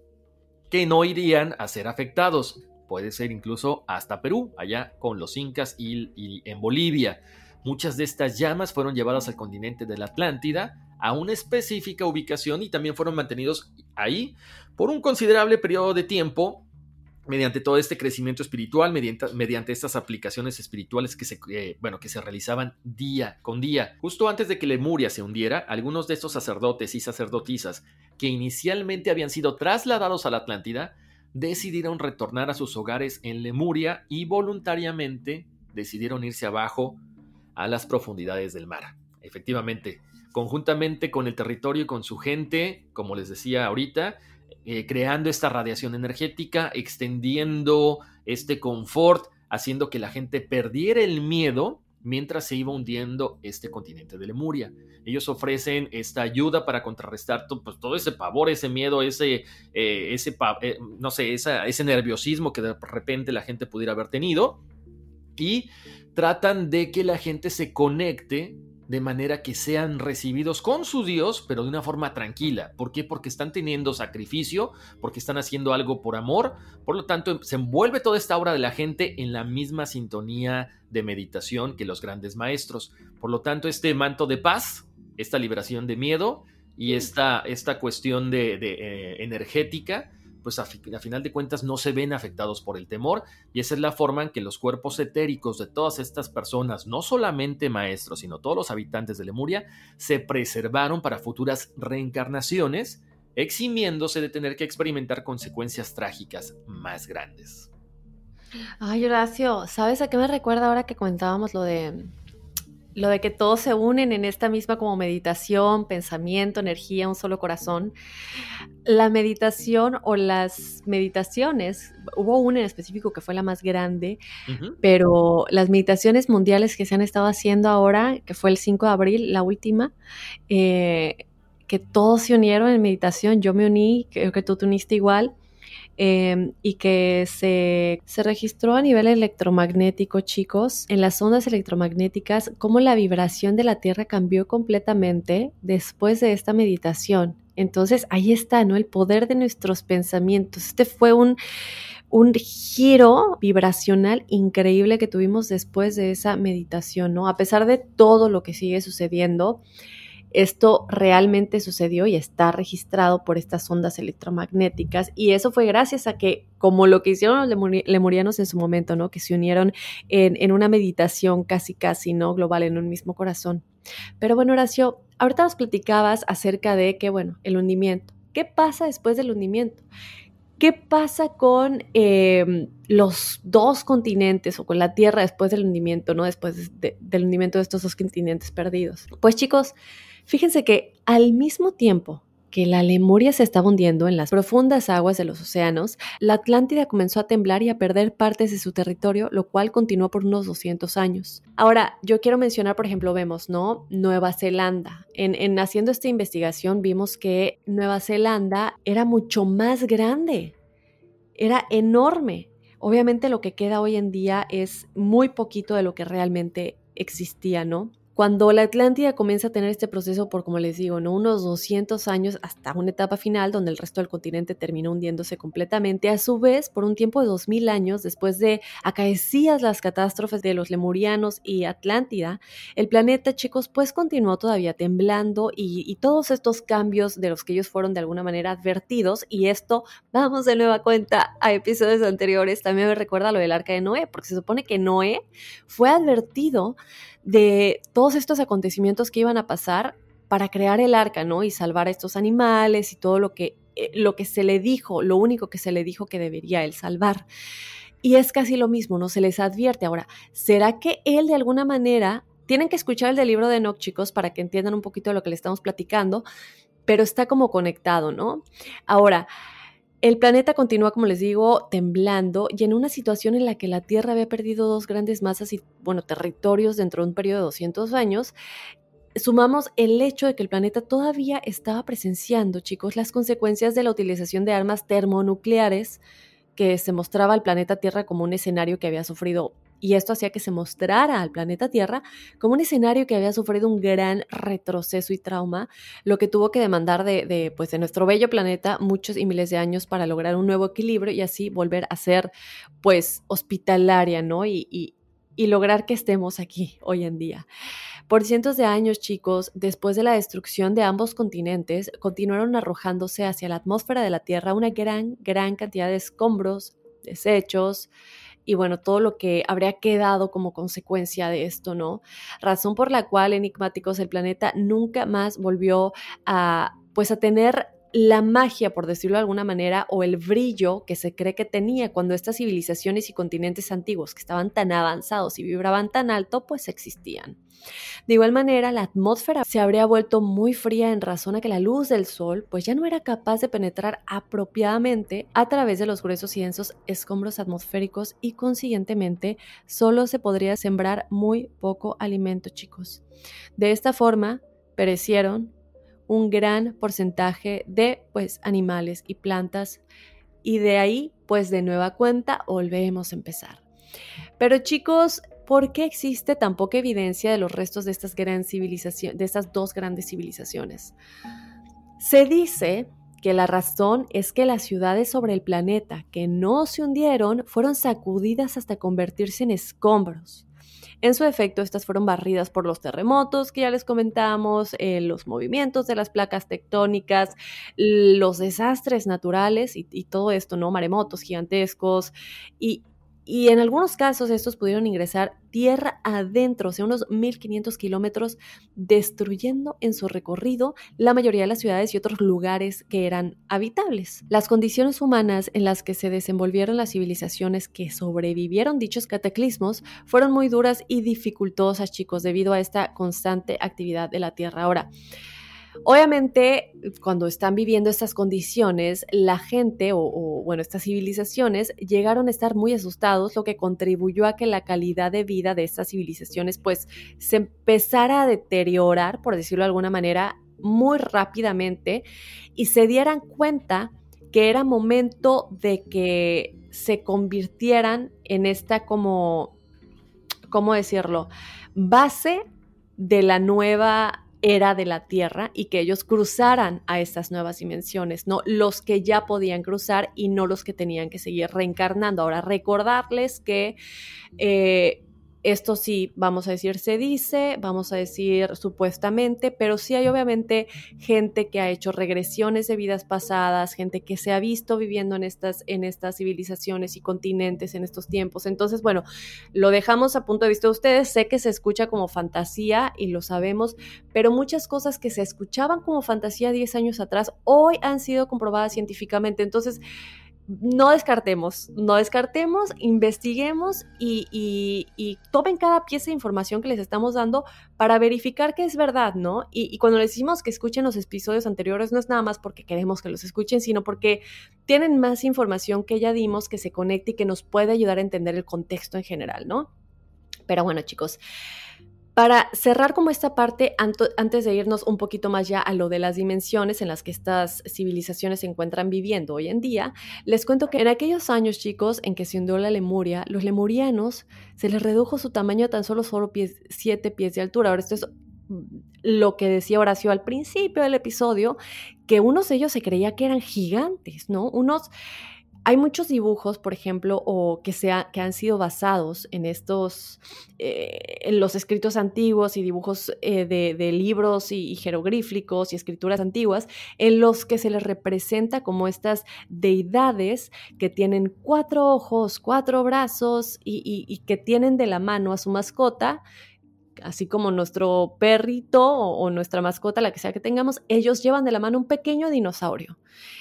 que no irían a ser afectados. Puede ser incluso hasta Perú, allá con los incas y, en Bolivia. Muchas de estas llamas fueron llevadas al continente de la Atlántida, a una específica ubicación y también fueron mantenidos ahí por un considerable periodo de tiempo mediante todo este crecimiento espiritual, mediante, mediante estas aplicaciones espirituales que se, bueno, que se realizaban día con día. Justo antes de que Lemuria se hundiera, algunos de estos sacerdotes y sacerdotisas que inicialmente habían sido trasladados a la Atlántida, decidieron retornar a sus hogares en Lemuria y voluntariamente decidieron irse abajo a las profundidades del mar. Efectivamente, conjuntamente con el territorio y con su gente, como les decía ahorita, eh, creando esta radiación energética, extendiendo este confort, haciendo que la gente perdiera el miedo mientras se iba hundiendo este continente de Lemuria. Ellos ofrecen esta ayuda para contrarrestar pues, todo ese pavor, ese miedo, ese, eh, ese eh, no sé, ese nerviosismo que de repente la gente pudiera haber tenido. Y tratan de que la gente se conecte de manera que sean recibidos con su Dios, pero de una forma tranquila. ¿Por qué? Porque están teniendo sacrificio, porque están haciendo algo por amor. Por lo tanto, se envuelve toda esta obra de la gente en la misma sintonía de meditación que los grandes maestros. Por lo tanto, este manto de paz, esta liberación de miedo y esta, esta cuestión de, eh, energética, pues a, final de cuentas no se ven afectados por el temor y esa es la forma en que los cuerpos etéricos de todas estas personas, no solamente maestros, sino todos los habitantes de Lemuria, se preservaron para futuras reencarnaciones, eximiéndose de tener que experimentar consecuencias trágicas más grandes. Ay, Horacio, ¿sabes a qué me recuerda ahora que comentábamos lo de lo de que todos se unen en esta misma como meditación, pensamiento, energía, un solo corazón. La meditación o las meditaciones, hubo una en específico que fue la más grande, pero las meditaciones mundiales que se han estado haciendo ahora, que fue el 5 de abril, la última, eh, que todos se unieron en meditación, yo me uní, creo que tú te uniste igual, Em, y que se, se, registró a nivel electromagnético, chicos, en las ondas electromagnéticas, cómo la vibración de la Tierra cambió completamente después de esta meditación. Entonces, ahí está, ¿no? El poder de nuestros pensamientos. Este fue un, un giro vibracional increíble que tuvimos después de esa meditación, ¿no? A pesar de todo lo que sigue sucediendo, esto realmente sucedió y está registrado por estas ondas electromagnéticas y eso fue gracias a que, como lo que hicieron los lemurianos en su momento, ¿no? Que se unieron en, una meditación casi casi, ¿no? Global en un mismo corazón. Pero bueno, Horacio, ahorita nos platicabas acerca de que, bueno, el hundimiento. ¿Qué pasa después del hundimiento? ¿Qué pasa con em, los dos continentes o con la Tierra después del hundimiento, ¿no? Después del hundimiento de estos dos continentes perdidos. Pues chicos, Fíjense que al mismo tiempo que la Lemuria se estaba hundiendo en las profundas aguas de los océanos, la Atlántida comenzó a temblar y a perder partes de su territorio, lo cual continuó por unos 200 años. Ahora, yo quiero mencionar, por ejemplo, vemos, ¿no? Nueva Zelanda. En, en haciendo esta investigación vimos que Nueva Zelanda era mucho más grande, era enorme. Obviamente lo que queda hoy en día es muy poquito de lo que realmente existía, ¿no? Cuando la Atlántida comienza a tener este proceso por, como les digo, ¿no? unos 200 años hasta una etapa final donde el resto del continente terminó hundiéndose completamente, a su vez, por un tiempo de 2000 años, después de acaecidas las catástrofes de los lemurianos y Atlántida, el planeta, chicos, pues continuó todavía temblando y, y todos estos cambios de los que ellos fueron de alguna manera advertidos, y esto, vamos de nueva cuenta a episodios anteriores, también me recuerda lo del arca de Noé, porque se supone que Noé fue advertido de todos estos acontecimientos que iban a pasar para crear el arca, ¿no? Y salvar a estos animales y todo lo que, eh, lo que se le dijo, lo único que se le dijo que debería él salvar. Y es casi lo mismo, ¿no? Se les advierte. Ahora, ¿será que él de alguna manera, tienen que escuchar el del libro de Enoch, chicos, para que entiendan un poquito de lo que le estamos platicando, pero está como conectado, ¿no? Ahora, el planeta continúa, como les digo, temblando y en una situación en la que la Tierra había perdido dos grandes masas y, bueno, territorios dentro de un periodo de 200 años, sumamos el hecho de que el planeta todavía estaba presenciando, chicos, las consecuencias de la utilización de armas termonucleares que se mostraba al planeta Tierra como un escenario que había sufrido y esto hacía que se mostrara al planeta Tierra como un escenario que había sufrido un gran retroceso y trauma, lo que tuvo que demandar de, pues, de nuestro bello planeta muchos y miles de años para lograr un nuevo equilibrio y así volver a ser pues hospitalaria, ¿no? Y, y, y lograr que estemos aquí hoy en día. Por cientos de años, chicos, después de la destrucción de ambos continentes, continuaron arrojándose hacia la atmósfera de la Tierra una gran, gran cantidad de escombros, desechos, y bueno, todo lo que habría quedado como consecuencia de esto, ¿no? Razón por la cual Enigmáticos el planeta nunca más volvió a pues a tener la magia, por decirlo de alguna manera, o el brillo que se cree que tenía cuando estas civilizaciones y continentes antiguos que estaban tan avanzados y vibraban tan alto, pues existían. De igual manera, la atmósfera se habría vuelto muy fría en razón a que la luz del sol pues ya no era capaz de penetrar apropiadamente a través de los gruesos y densos escombros atmosféricos y consiguientemente solo se podría sembrar muy poco alimento, chicos. De esta forma, perecieron un gran porcentaje de pues animales y plantas y de ahí pues de nueva cuenta volvemos a empezar. Pero chicos, ¿por qué existe tan poca evidencia de los restos de estas, de estas dos grandes civilizaciones? Se dice que la razón es que las ciudades sobre el planeta que no se hundieron fueron sacudidas hasta convertirse en escombros. En su efecto, estas fueron barridas por los terremotos que ya les comentamos, eh, los movimientos de las placas tectónicas, los desastres naturales y, y todo esto, ¿no? Maremotos gigantescos y, y en algunos casos estos pudieron ingresar tierra adentro, o sea, unos 1500 kilómetros, destruyendo en su recorrido la mayoría de las ciudades y otros lugares que eran habitables. Las condiciones humanas en las que se desenvolvieron las civilizaciones que sobrevivieron dichos cataclismos fueron muy duras y dificultosas, chicos, debido a esta constante actividad de la Tierra. Ahora, Obviamente, cuando están viviendo estas condiciones, la gente o, bueno, estas civilizaciones llegaron a estar muy asustados, lo que contribuyó a que la calidad de vida de estas civilizaciones pues se empezara a deteriorar, por decirlo de alguna manera, muy rápidamente y se dieran cuenta que era momento de que se convirtieran en esta como, ¿cómo decirlo? Base de la nueva era de la Tierra y que ellos cruzaran a estas nuevas dimensiones, ¿no? Los que ya podían cruzar y no los que tenían que seguir reencarnando. Ahora, recordarles que eh, esto sí, vamos a decir, se dice, vamos a decir supuestamente, pero sí hay obviamente gente que ha hecho regresiones de vidas pasadas, gente que se ha visto viviendo en estas, en estas civilizaciones y continentes en estos tiempos. Entonces, bueno, lo dejamos a punto de vista de ustedes. Sé que se escucha como fantasía y lo sabemos, pero muchas cosas que se escuchaban como fantasía 10 años atrás hoy han sido comprobadas científicamente. Entonces, no descartemos, no descartemos, investiguemos y, tomen cada pieza de información que les estamos dando para verificar que es verdad, ¿no? Y, cuando les decimos que escuchen los episodios anteriores, no es nada más porque queremos que los escuchen, sino porque tienen más información que ya dimos que se conecte y que nos puede ayudar a entender el contexto en general, ¿no? Pero bueno, chicos, para cerrar como esta parte, antes de irnos un poquito más ya a lo de las dimensiones en las que estas civilizaciones se encuentran viviendo hoy en día, les cuento que en aquellos años, chicos, en que se hundió la Lemuria, los lemurianos se les redujo su tamaño a tan solo, solo pies, siete pies de altura. Ahora, esto es mm, lo que decía Horacio al principio del episodio, que unos de ellos se creía que eran gigantes, ¿no? Unos hay muchos dibujos, por ejemplo, o que, que han sido basados en estos, eh, en los escritos antiguos y dibujos eh, de, libros y, jeroglíficos y escrituras antiguas, en los que se les representa como estas deidades que tienen cuatro ojos, cuatro brazos y que tienen de la mano a su mascota así como nuestro perrito o, nuestra mascota, la que sea que tengamos, ellos llevan de la mano un pequeño dinosaurio.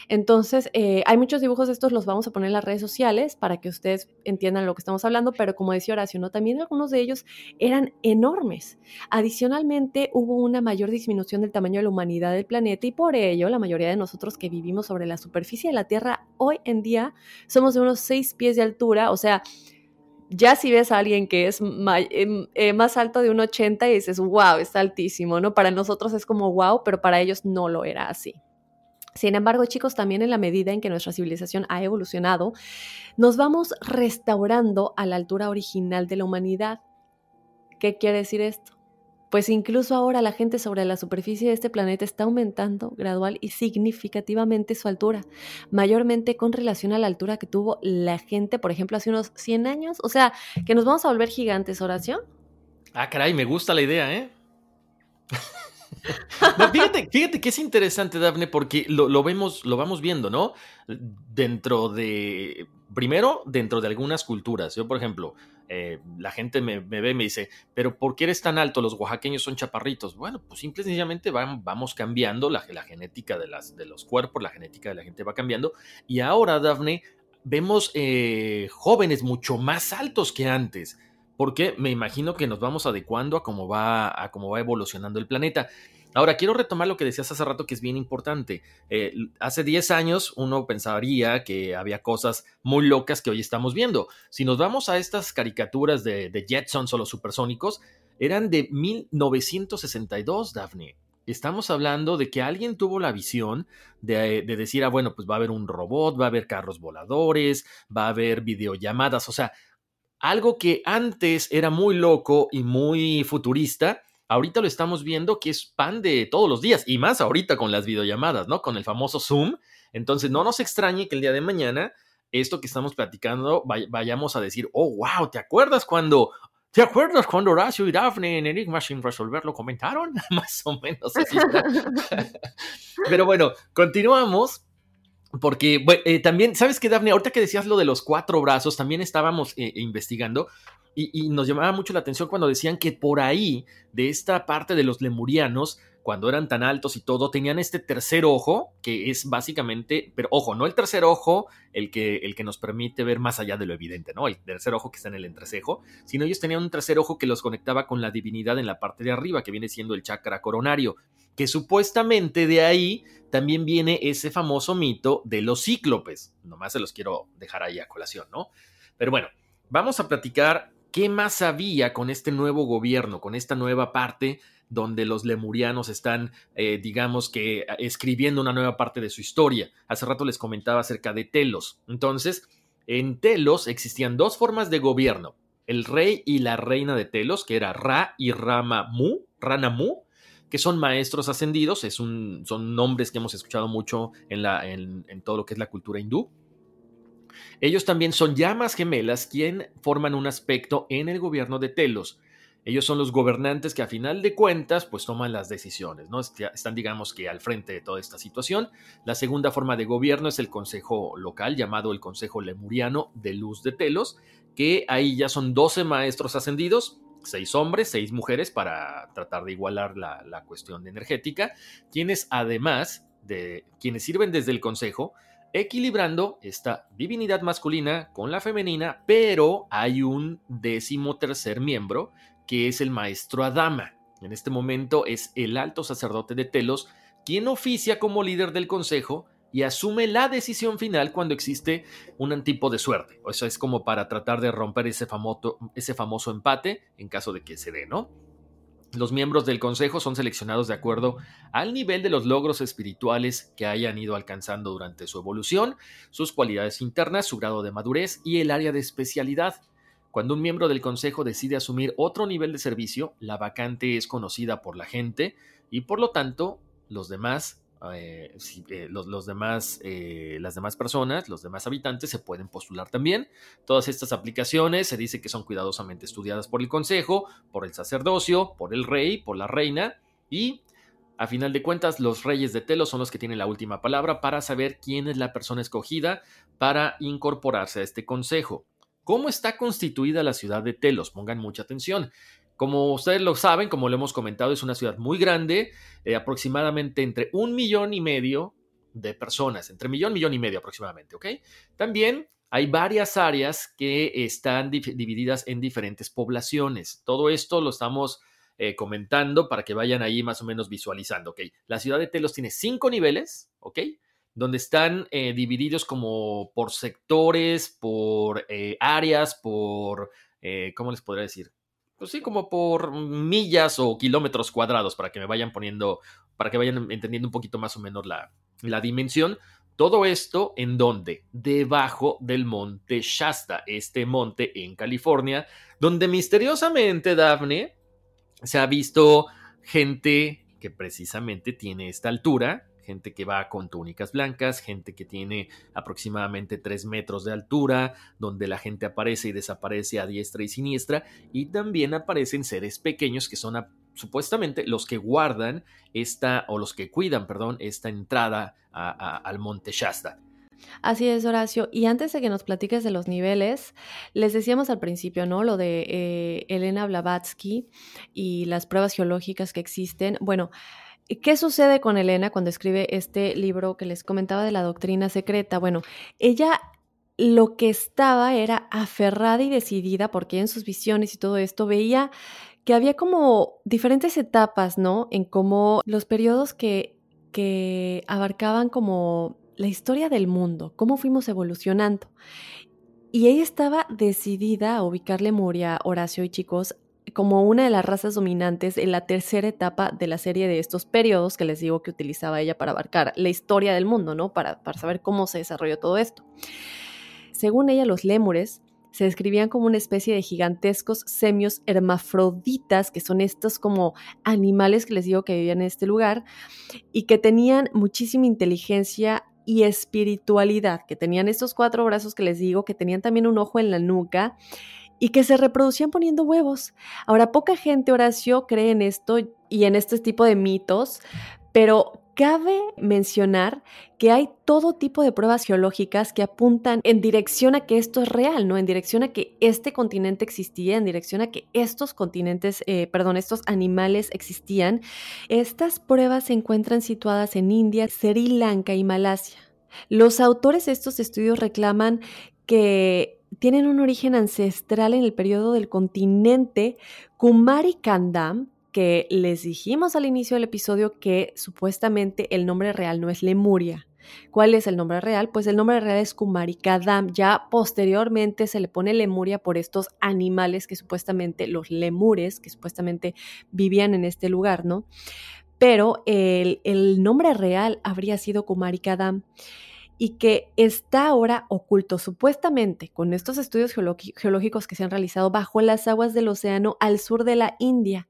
Entonces, eh, hay muchos dibujos de estos, los vamos a poner en las redes sociales para que ustedes entiendan lo que estamos hablando, pero como decía Horacio, ¿no? también algunos de ellos eran enormes. Adicionalmente, hubo una mayor disminución del tamaño de la humanidad del planeta y por ello la mayoría de nosotros que vivimos sobre la superficie de la Tierra hoy en día somos de unos seis pies de altura, o sea, ya si ves a alguien que es em, eh, más alto de un 80 y dices, wow, está altísimo, ¿no? Para nosotros es como wow, pero para ellos no lo era así. Sin embargo, chicos, también en la medida en que nuestra civilización ha evolucionado, nos vamos restaurando a la altura original de la humanidad. ¿Qué quiere decir esto? Pues incluso ahora la gente sobre la superficie de este planeta está aumentando gradual y significativamente su altura, mayormente con relación a la altura que tuvo la gente, por ejemplo, hace unos 100 años. O sea, que nos vamos a volver gigantes, Horacio. Ah, caray, me gusta la idea, ¿eh? fíjate, fíjate que es interesante, Dafne, porque lo, vemos, lo vamos viendo, ¿no? Dentro de, primero, dentro de algunas culturas. Yo, por ejemplo, eh, la gente me, ve y me dice, pero ¿por qué eres tan alto? Los oaxaqueños son chaparritos. Bueno, pues simple y sencillamente vamos cambiando la, genética de, los cuerpos, la genética de la gente va cambiando. Y ahora, Dafne, vemos eh, jóvenes mucho más altos que antes porque me imagino que nos vamos adecuando a cómo va, a cómo va evolucionando el planeta. Ahora, quiero retomar lo que decías hace rato que es bien importante. Eh, hace 10 años uno pensaría que había cosas muy locas que hoy estamos viendo. Si nos vamos a estas caricaturas de, de Jetsons o los supersónicos, eran de 1962, Daphne. Estamos hablando de que alguien tuvo la visión de, de, decir, ah, bueno, pues va a haber un robot, va a haber carros voladores, va a haber videollamadas, o sea, algo que antes era muy loco y muy futurista, ahorita lo estamos viendo que es pan de todos los días y más ahorita con las videollamadas, ¿no? Con el famoso Zoom. Entonces, no nos extrañe que el día de mañana esto que estamos platicando vayamos a decir, oh, wow, ¿te acuerdas cuando ¿Te acuerdas cuando Horacio y Daphne en Enigma sin resolver lo comentaron? Más o menos así. Pero bueno, continuamos. Porque eh, también, ¿sabes qué, Daphne? Ahorita que decías lo de los cuatro brazos, también estábamos eh, investigando y, nos llamaba mucho la atención cuando decían que por ahí, de esta parte de los lemurianos, cuando eran tan altos y todo, tenían este tercer ojo, que es básicamente, pero ojo, no el tercer ojo, el que, el que nos permite ver más allá de lo evidente, ¿no? El tercer ojo que está en el entrecejo, sino ellos tenían un tercer ojo que los conectaba con la divinidad en la parte de arriba, que viene siendo el chakra coronario, que supuestamente de ahí también viene ese famoso mito de los cíclopes. Nomás se los quiero dejar ahí a colación, ¿no? Pero bueno, vamos a platicar ¿Qué más había con este nuevo gobierno, con esta nueva parte donde los lemurianos están, eh, digamos que, escribiendo una nueva parte de su historia? Hace rato les comentaba acerca de Telos. Entonces, en Telos existían dos formas de gobierno, el rey y la reina de Telos, que era Ra y Rama Mu, Rana Mu, que son maestros ascendidos, es un, son nombres que hemos escuchado mucho en todo lo que es la cultura hindú. Ellos también son llamas gemelas quien forman un aspecto en el gobierno de Telos. Ellos son los gobernantes que a final de cuentas pues toman las decisiones, ¿no? Están digamos que al frente de toda esta situación. La segunda forma de gobierno es el consejo local llamado el Consejo Lemuriano de Luz de Telos, que ahí ya son 12 maestros ascendidos, seis hombres, seis mujeres para tratar de igualar la, la cuestión energética, quienes además de quienes sirven desde el consejo equilibrando esta divinidad masculina con la femenina, pero hay un décimo tercer miembro que es el maestro Adama. En este momento es el alto sacerdote de Telos quien oficia como líder del consejo y asume la decisión final cuando existe un tipo de suerte. Eso es como para tratar de romper ese famoso, ese famoso empate en caso de que se dé, ¿no? Los miembros del Consejo son seleccionados de acuerdo al nivel de los logros espirituales que hayan ido alcanzando durante su evolución, sus cualidades internas, su grado de madurez y el área de especialidad. Cuando un miembro del Consejo decide asumir otro nivel de servicio, la vacante es conocida por la gente y por lo tanto los demás eh, eh, los, demás, eh, las demás personas, los demás habitantes se pueden postular también. Todas estas aplicaciones se dice que son cuidadosamente estudiadas por el consejo, por el sacerdocio, por el rey, por la reina y a final de cuentas los reyes de Telos son los que tienen la última palabra para saber quién es la persona escogida para incorporarse a este consejo. ¿Cómo está constituida la ciudad de Telos? Pongan mucha atención. Como ustedes lo saben, como lo hemos comentado, es una ciudad muy grande, eh, aproximadamente entre un millón y medio de personas, entre millón, millón y medio aproximadamente, ¿ok? También hay varias áreas que están divididas en diferentes poblaciones. Todo esto lo estamos eh, comentando para que vayan ahí más o menos visualizando, ¿ok? La ciudad de Telos tiene cinco niveles, ¿ok? Donde están eh, divididos como por sectores, por áreas, por, ¿cómo les podría decir? Pues sí, como por millas o kilómetros cuadrados para que me vayan poniendo, para que vayan entendiendo un poquito más o menos la, la dimensión. Todo esto en donde? Debajo del monte Shasta, este monte en California, donde misteriosamente, Daphne, se ha visto gente que precisamente tiene esta altura, gente que va con túnicas blancas, gente que tiene aproximadamente 3 metros de altura, donde la gente aparece y desaparece a diestra y siniestra, y también aparecen seres pequeños que son supuestamente los que guardan esta, o los que cuidan, perdón, esta entrada al monte Shasta. Así es, Horacio. Y antes de que nos platiques de los niveles, les decíamos al principio, ¿no? Lo de eh, Elena Blavatsky y las pruebas geológicas que existen. Bueno, ¿Qué sucede con Elena cuando escribe este libro que les comentaba de la doctrina secreta? Bueno, ella lo que estaba era aferrada y decidida porque en sus visiones y todo esto veía que había como diferentes etapas, ¿no? En cómo los periodos que, que abarcaban como la historia del mundo, cómo fuimos evolucionando. Y ella estaba decidida a ubicarle Moria, Horacio y chicos como una de las razas dominantes en la tercera etapa de la serie de estos periodos que les digo que utilizaba ella para abarcar la historia del mundo, ¿no? Para, para saber cómo se desarrolló todo esto. Según ella, los lémures se describían como una especie de gigantescos semios hermafroditas, que son estos como animales que les digo que vivían en este lugar, y que tenían muchísima inteligencia y espiritualidad, que tenían estos cuatro brazos que les digo, que tenían también un ojo en la nuca y que se reproducían poniendo huevos. Ahora, poca gente, Horacio, cree en esto y en este tipo de mitos, pero cabe mencionar que hay todo tipo de pruebas geológicas que apuntan en dirección a que esto es real, ¿no? En dirección a que este continente existía, en dirección a que estos continentes, eh, perdón, estos animales existían. Estas pruebas se encuentran situadas en India, Sri Lanka y Malasia. Los autores de estos estudios reclaman que tienen un origen ancestral en el periodo del continente Kumari Kandam, que les dijimos al inicio del episodio que supuestamente el nombre real no es Lemuria. ¿Cuál es el nombre real? Pues el nombre real es Kumari Kandam. Ya posteriormente se le pone Lemuria por estos animales que supuestamente, los lemures, que supuestamente vivían en este lugar, ¿no? Pero el, nombre real habría sido Kumari Kadam y que está ahora oculto supuestamente con estos estudios geológicos que se han realizado bajo las aguas del océano al sur de la India.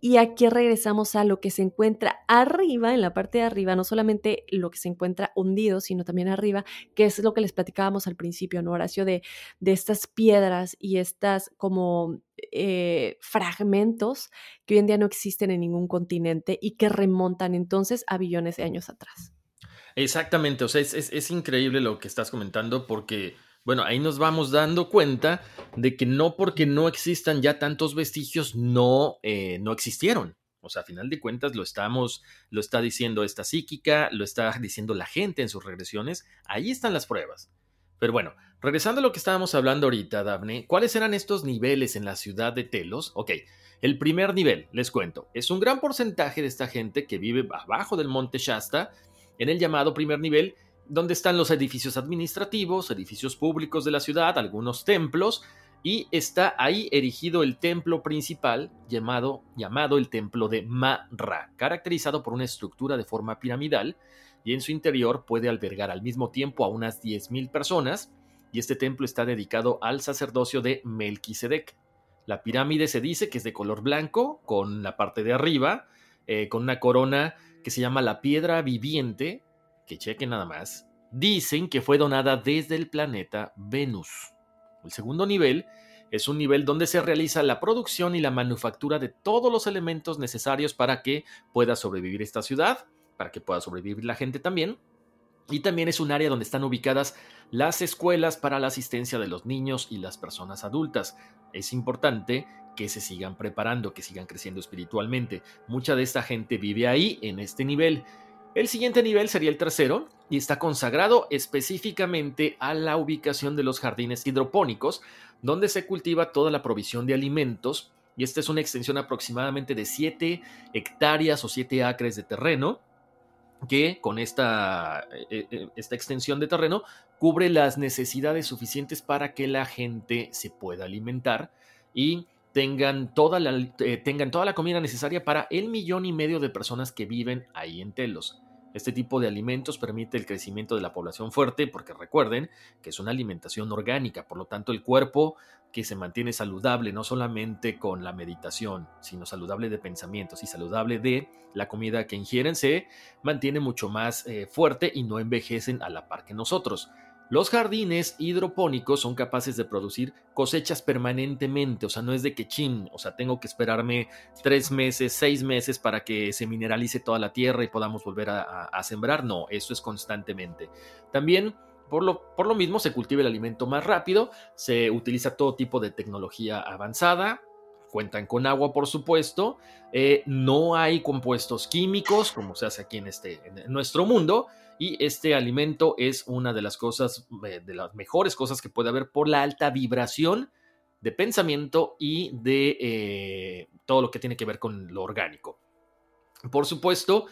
Y aquí regresamos a lo que se encuentra arriba, en la parte de arriba, no solamente lo que se encuentra hundido, sino también arriba, que es lo que les platicábamos al principio, ¿no, Horacio? De, de estas piedras y estas como eh, fragmentos que hoy en día no existen en ningún continente y que remontan entonces a billones de años atrás. Exactamente, o sea, es, increíble lo que estás comentando porque, bueno, ahí nos vamos dando cuenta de que no porque no existan ya tantos vestigios, no, eh, no existieron. O sea, a final de cuentas lo estamos, lo está diciendo esta psíquica, lo está diciendo la gente en sus regresiones. Ahí están las pruebas. Pero bueno, regresando a lo que estábamos hablando ahorita, Daphne, ¿cuáles eran estos niveles en la ciudad de Telos? Ok, el primer nivel, les cuento, es un gran porcentaje de esta gente que vive abajo del monte Shasta, en el llamado primer nivel, donde están los edificios administrativos, edificios públicos de la ciudad, algunos templos, y está ahí erigido el templo principal llamado, el templo de Ma-Ra, caracterizado por una estructura de forma piramidal y en su interior puede albergar al mismo tiempo a unas 10.000 personas y este templo está dedicado al sacerdocio de Melquisedec. La pirámide se dice que es de color blanco, con la parte de arriba, eh, con una corona que se llama la piedra viviente, que chequen nada más, dicen que fue donada desde el planeta Venus. El segundo nivel es un nivel donde se realiza la producción y la manufactura de todos los elementos necesarios para que pueda sobrevivir esta ciudad, para que pueda sobrevivir la gente también. Y también es un área donde están ubicadas las escuelas para la asistencia de los niños y las personas adultas. Es importante que se sigan preparando, que sigan creciendo espiritualmente. Mucha de esta gente vive ahí, en este nivel. El siguiente nivel sería el tercero y está consagrado específicamente a la ubicación de los jardines hidropónicos, donde se cultiva toda la provisión de alimentos, y esta es una extensión aproximadamente de 7 hectáreas o 7 acres de terreno, que con esta, eh, eh, esta extensión de terreno cubre las necesidades suficientes para que la gente se pueda alimentar y tengan toda la, eh, tengan toda la comida necesaria para el millón y medio de personas que viven ahí en Telos. Este tipo de alimentos permite el crecimiento de la población fuerte porque recuerden que es una alimentación orgánica, por lo tanto el cuerpo que se mantiene saludable no solamente con la meditación, sino saludable de pensamientos y saludable de la comida que ingieren, se mantiene mucho más eh, fuerte y no envejecen a la par que nosotros. Los jardines hidropónicos son capaces de producir cosechas permanentemente, o sea, no es de que chin, o sea, tengo que esperarme tres meses, seis meses para que se mineralice toda la tierra y podamos volver a, sembrar, no, eso es constantemente. También por lo, por lo, mismo se cultiva el alimento más rápido, se utiliza todo tipo de tecnología avanzada, cuentan con agua por supuesto, eh, no hay compuestos químicos como se hace aquí en, este, en nuestro mundo, y este alimento es una de las cosas, eh, de las mejores cosas que puede haber por la alta vibración de pensamiento y de eh, todo lo que tiene que ver con lo orgánico. Por supuesto,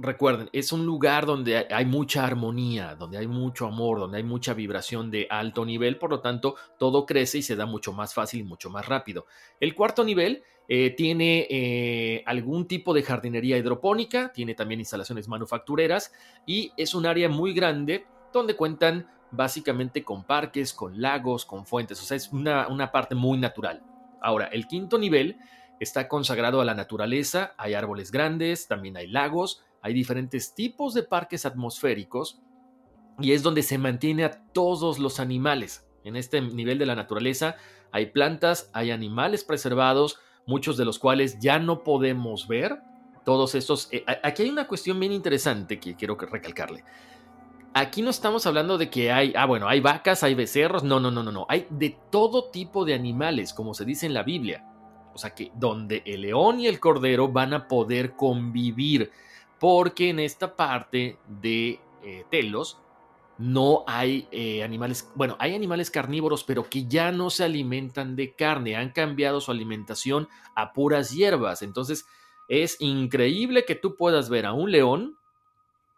recuerden, es un lugar donde hay mucha armonía, donde hay mucho amor, donde hay mucha vibración de alto nivel, por lo tanto, todo crece y se da mucho más fácil y mucho más rápido. El cuarto nivel eh, tiene eh, algún tipo de jardinería hidropónica, tiene también instalaciones manufactureras y es un área muy grande donde cuentan básicamente con parques, con lagos, con fuentes, o sea, es una, una parte muy natural. Ahora, el quinto nivel está consagrado a la naturaleza, hay árboles grandes, también hay lagos, hay diferentes tipos de parques atmosféricos y es donde se mantiene a todos los animales. En este nivel de la naturaleza hay plantas, hay animales preservados, muchos de los cuales ya no podemos ver. Todos estos... Eh, aquí hay una cuestión bien interesante que quiero recalcarle. Aquí no estamos hablando de que hay, ah, bueno, hay vacas, hay becerros, no, no, no, no, no, hay de todo tipo de animales, como se dice en la Biblia. O sea que donde el león y el cordero van a poder convivir porque en esta parte de eh, Telos no hay eh, animales, bueno, hay animales carnívoros, pero que ya no se alimentan de carne, han cambiado su alimentación a puras hierbas. Entonces, es increíble que tú puedas ver a un león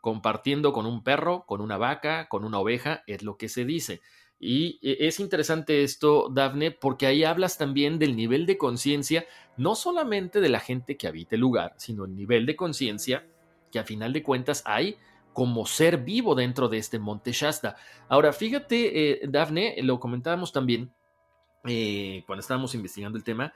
compartiendo con un perro, con una vaca, con una oveja, es lo que se dice. Y e, es interesante esto, Dafne, porque ahí hablas también del nivel de conciencia, no solamente de la gente que habita el lugar, sino el nivel de conciencia que a final de cuentas hay como ser vivo dentro de este monte Shasta. Ahora, fíjate, eh, Dafne, lo comentábamos también eh, cuando estábamos investigando el tema.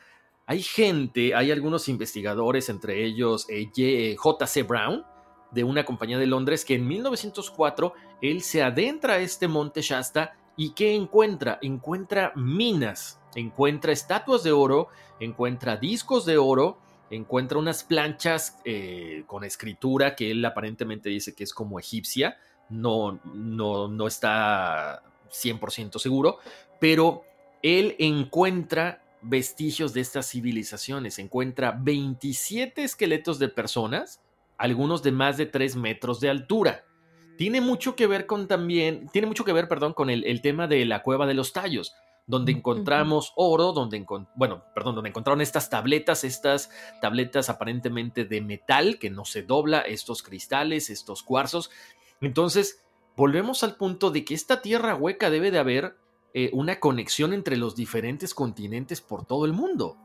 Hay gente, hay algunos investigadores, entre ellos eh, J.C. Brown, de una compañía de Londres, que en 1904 él se adentra a este monte Shasta y ¿qué encuentra? Encuentra minas, encuentra estatuas de oro, encuentra discos de oro, encuentra unas planchas eh, con escritura que él aparentemente dice que es como egipcia, no, no, no está 100% seguro, pero él encuentra vestigios de estas civilizaciones. Encuentra 27 esqueletos de personas, algunos de más de 3 metros de altura. Tiene mucho que ver con también, tiene mucho que ver, perdón, con el tema de la cueva de los tallos donde encontramos oro, donde bueno, perdón, donde encontraron estas tabletas, estas tabletas aparentemente de metal que no se dobla, estos cristales, estos cuarzos. Entonces, volvemos al punto de que esta tierra hueca debe de haber eh, una conexión entre los diferentes continentes por todo el mundo.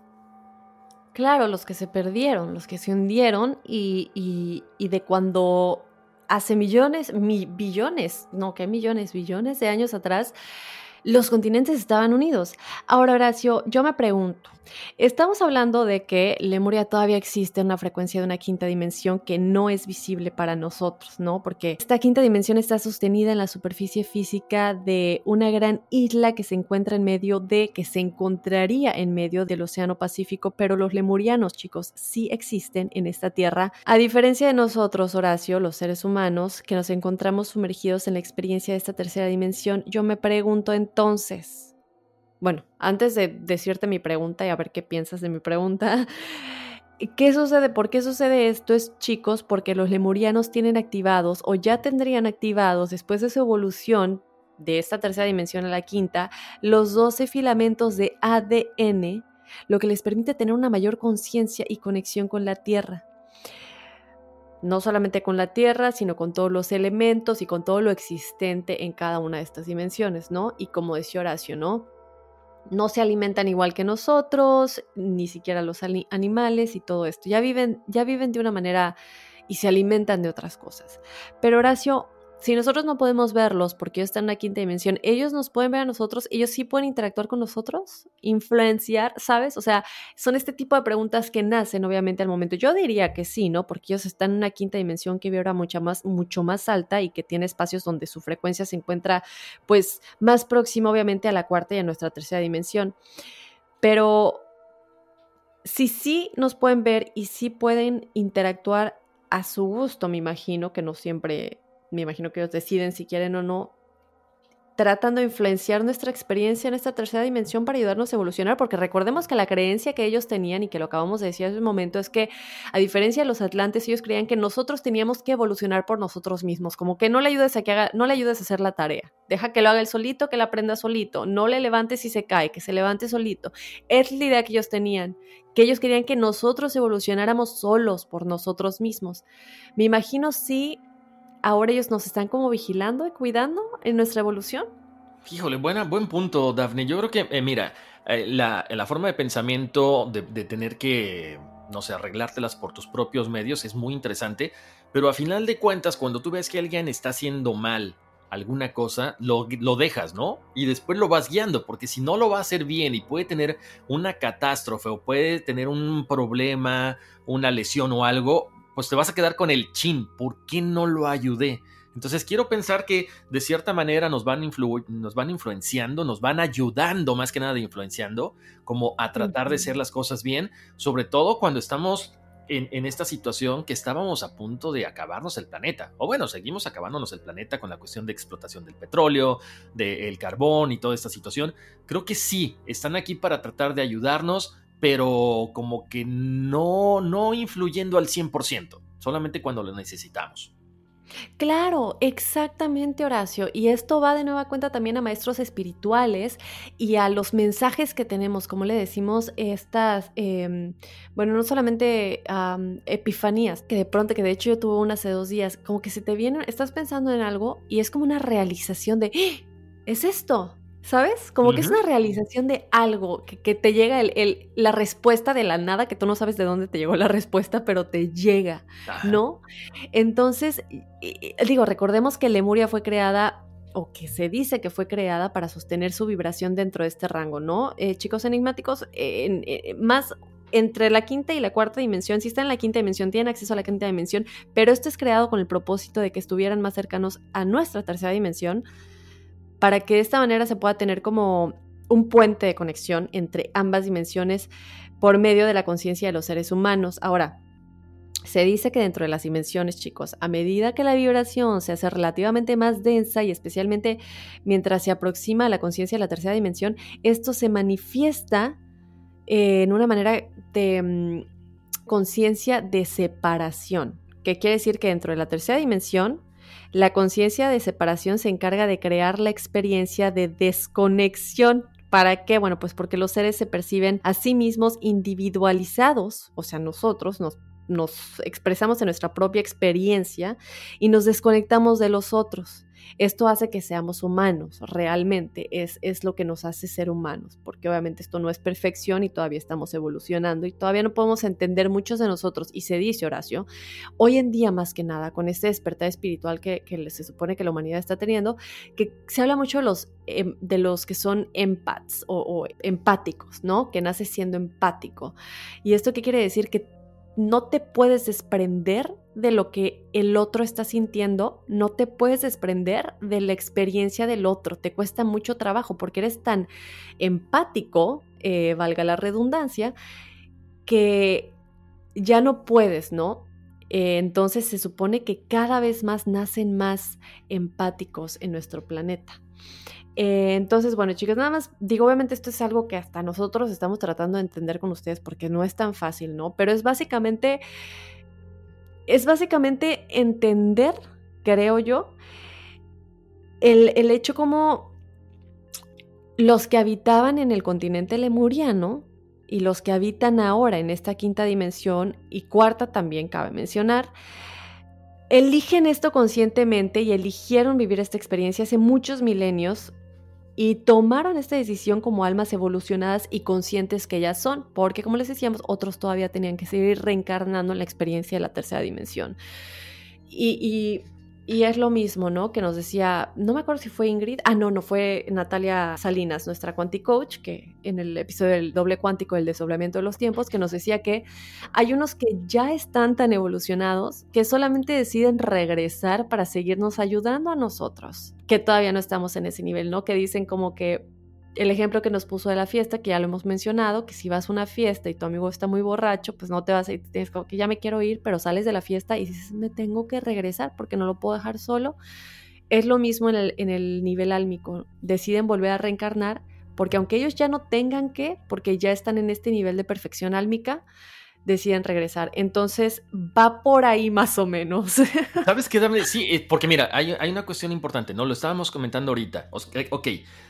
Claro, los que se perdieron, los que se hundieron y, y, y de cuando hace millones, mi, billones, no, que millones, billones de años atrás, los continentes estaban unidos. Ahora, Horacio, yo me pregunto, estamos hablando de que Lemuria todavía existe en una frecuencia de una quinta dimensión que no es visible para nosotros, ¿no? Porque esta quinta dimensión está sostenida en la superficie física de una gran isla que se encuentra en medio de, que se encontraría en medio del Océano Pacífico, pero los lemurianos, chicos, sí existen en esta tierra, a diferencia de nosotros, Horacio, los seres humanos, que nos encontramos sumergidos en la experiencia de esta tercera dimensión, yo me pregunto en entonces, bueno, antes de decirte mi pregunta y a ver qué piensas de mi pregunta, ¿qué sucede? ¿Por qué sucede esto? Es chicos, porque los lemurianos tienen activados o ya tendrían activados después de su evolución de esta tercera dimensión a la quinta, los 12 filamentos de ADN, lo que les permite tener una mayor conciencia y conexión con la Tierra no solamente con la Tierra, sino con todos los elementos y con todo lo existente en cada una de estas dimensiones, ¿no? Y como decía Horacio, ¿no? No se alimentan igual que nosotros, ni siquiera los animales y todo esto. Ya viven, ya viven de una manera y se alimentan de otras cosas. Pero Horacio, si nosotros no podemos verlos porque ellos están en la quinta dimensión, ellos nos pueden ver a nosotros, ellos sí pueden interactuar con nosotros, influenciar, ¿sabes? O sea, son este tipo de preguntas que nacen obviamente al momento. Yo diría que sí, ¿no? Porque ellos están en una quinta dimensión que vibra mucho más, mucho más alta y que tiene espacios donde su frecuencia se encuentra pues más próxima obviamente a la cuarta y a nuestra tercera dimensión. Pero si sí nos pueden ver y sí pueden interactuar a su gusto, me imagino que no siempre me imagino que ellos deciden si quieren o no, tratando de influenciar nuestra experiencia en esta tercera dimensión para ayudarnos a evolucionar, porque recordemos que la creencia que ellos tenían y que lo acabamos de decir hace un momento es que, a diferencia de los atlantes, ellos creían que nosotros teníamos que evolucionar por nosotros mismos, como que no le ayudes a que haga, no le ayudes a hacer la tarea, deja que lo haga él solito, que la aprenda solito, no le levantes si se cae, que se levante solito. Es la idea que ellos tenían, que ellos querían que nosotros evolucionáramos solos por nosotros mismos. Me imagino si ahora ellos nos están como vigilando y cuidando en nuestra evolución. Híjole, buena, buen punto, Daphne. Yo creo que, eh, mira, eh, la, forma de pensamiento de, tener que, no sé, arreglártelas por tus propios medios es muy interesante, pero a final de cuentas, cuando tú ves que alguien está haciendo mal alguna cosa, lo dejas, ¿no? Y después lo vas guiando, porque si no lo va a hacer bien y puede tener una catástrofe o puede tener un problema, una lesión o algo, pues te vas a quedar con el chin, ¿por qué no lo ayudé? Entonces quiero pensar que de cierta manera nos van, nos van influenciando, nos van ayudando más que nada de influenciando, como a tratar de hacer las cosas bien, sobre todo cuando estamos en, en, esta situación que estábamos a punto de acabarnos el planeta. O bueno, seguimos acabándonos el planeta con la cuestión de explotación del petróleo, del carbón y toda esta situación. Creo que sí, están aquí para tratar de ayudarnos pero como que no, no influyendo al 100%, solamente cuando lo necesitamos. Claro, exactamente Horacio. Y esto va de nueva cuenta también a maestros espirituales y a los mensajes que tenemos, como le decimos, estas, eh, bueno, no solamente epifanías, que de pronto, que de hecho yo tuve una hace dos días, como que se te viene, estás pensando en algo y es como una realización de, ¡Ah! es esto, ¿Sabes? Como que es una realización de algo, que, te llega el, la respuesta de la nada, que tú no sabes de dónde te llegó la respuesta, pero te llega, ¿no? Entonces, digo, recordemos que Lemuria fue creada o que se dice que fue creada para sostener su vibración dentro de este rango, ¿no? Eh, chicos enigmáticos, eh, más entre la quinta y la cuarta dimensión, si está en la quinta dimensión, tienen acceso a la quinta dimensión, pero esto es creado con el propósito de que estuvieran más cercanos a nuestra tercera dimensión, para que de esta manera se pueda tener como un puente de conexión entre ambas dimensiones por medio de la conciencia de los seres humanos. Ahora, se dice que dentro de las dimensiones, chicos, a medida que la vibración se hace relativamente más densa y especialmente mientras se aproxima a la conciencia de la tercera dimensión, esto se manifiesta eh, en una manera de mm, conciencia de separación, que quiere decir que dentro de la tercera dimensión, la conciencia de separación se encarga de crear la experiencia de desconexión. ¿Para qué? Bueno, pues porque los seres se perciben a sí mismos individualizados, o sea, nosotros nos nos expresamos en nuestra propia experiencia y nos desconectamos de los otros. Esto hace que seamos humanos, realmente es, es lo que nos hace ser humanos, porque obviamente esto no es perfección y todavía estamos evolucionando y todavía no podemos entender muchos de nosotros. Y se dice, Horacio, hoy en día más que nada, con este despertar espiritual que, se supone que la humanidad está teniendo, que se habla mucho de los, em, de los que son empats o, o empáticos, ¿no? Que nace siendo empático. ¿Y esto qué quiere decir? Que no te puedes desprender de lo que el otro está sintiendo, no te puedes desprender de la experiencia del otro, te cuesta mucho trabajo porque eres tan empático, eh, valga la redundancia, que ya no puedes, ¿no? Eh, entonces se supone que cada vez más nacen más empáticos en nuestro planeta. Eh, entonces, bueno, chicas, nada más digo, obviamente esto es algo que hasta nosotros estamos tratando de entender con ustedes porque no es tan fácil, ¿no? Pero es básicamente, es básicamente entender, creo yo, el, el hecho como los que habitaban en el continente lemuriano y los que habitan ahora en esta quinta dimensión y cuarta también cabe mencionar, eligen esto conscientemente y eligieron vivir esta experiencia hace muchos milenios y tomaron esta decisión como almas evolucionadas y conscientes que ya son, porque como les decíamos, otros todavía tenían que seguir reencarnando en la experiencia de la tercera dimensión. y y es lo mismo, ¿no? Que nos decía, no me acuerdo si fue Ingrid, ah, no, no fue Natalia Salinas, nuestra Quanticoach, que en el episodio del doble cuántico, el desdoblamiento de los tiempos, que nos decía que hay unos que ya están tan evolucionados que solamente deciden regresar para seguirnos ayudando a nosotros, que todavía no estamos en ese nivel, ¿no? Que dicen como que el ejemplo que nos puso de la fiesta, que ya lo hemos mencionado, que si vas a una fiesta y tu amigo está muy borracho, pues no te vas a ir, tienes como que ya me quiero ir, pero sales de la fiesta y dices, me tengo que regresar porque no lo puedo dejar solo. Es lo mismo en el, en el nivel álmico, deciden volver a reencarnar porque aunque ellos ya no tengan que, porque ya están en este nivel de perfección álmica, deciden regresar. Entonces va por ahí más o menos. ¿Sabes qué? Sí, eh, porque mira, hay, una cuestión importante, ¿no? Lo estábamos comentando ahorita. Eh, ok,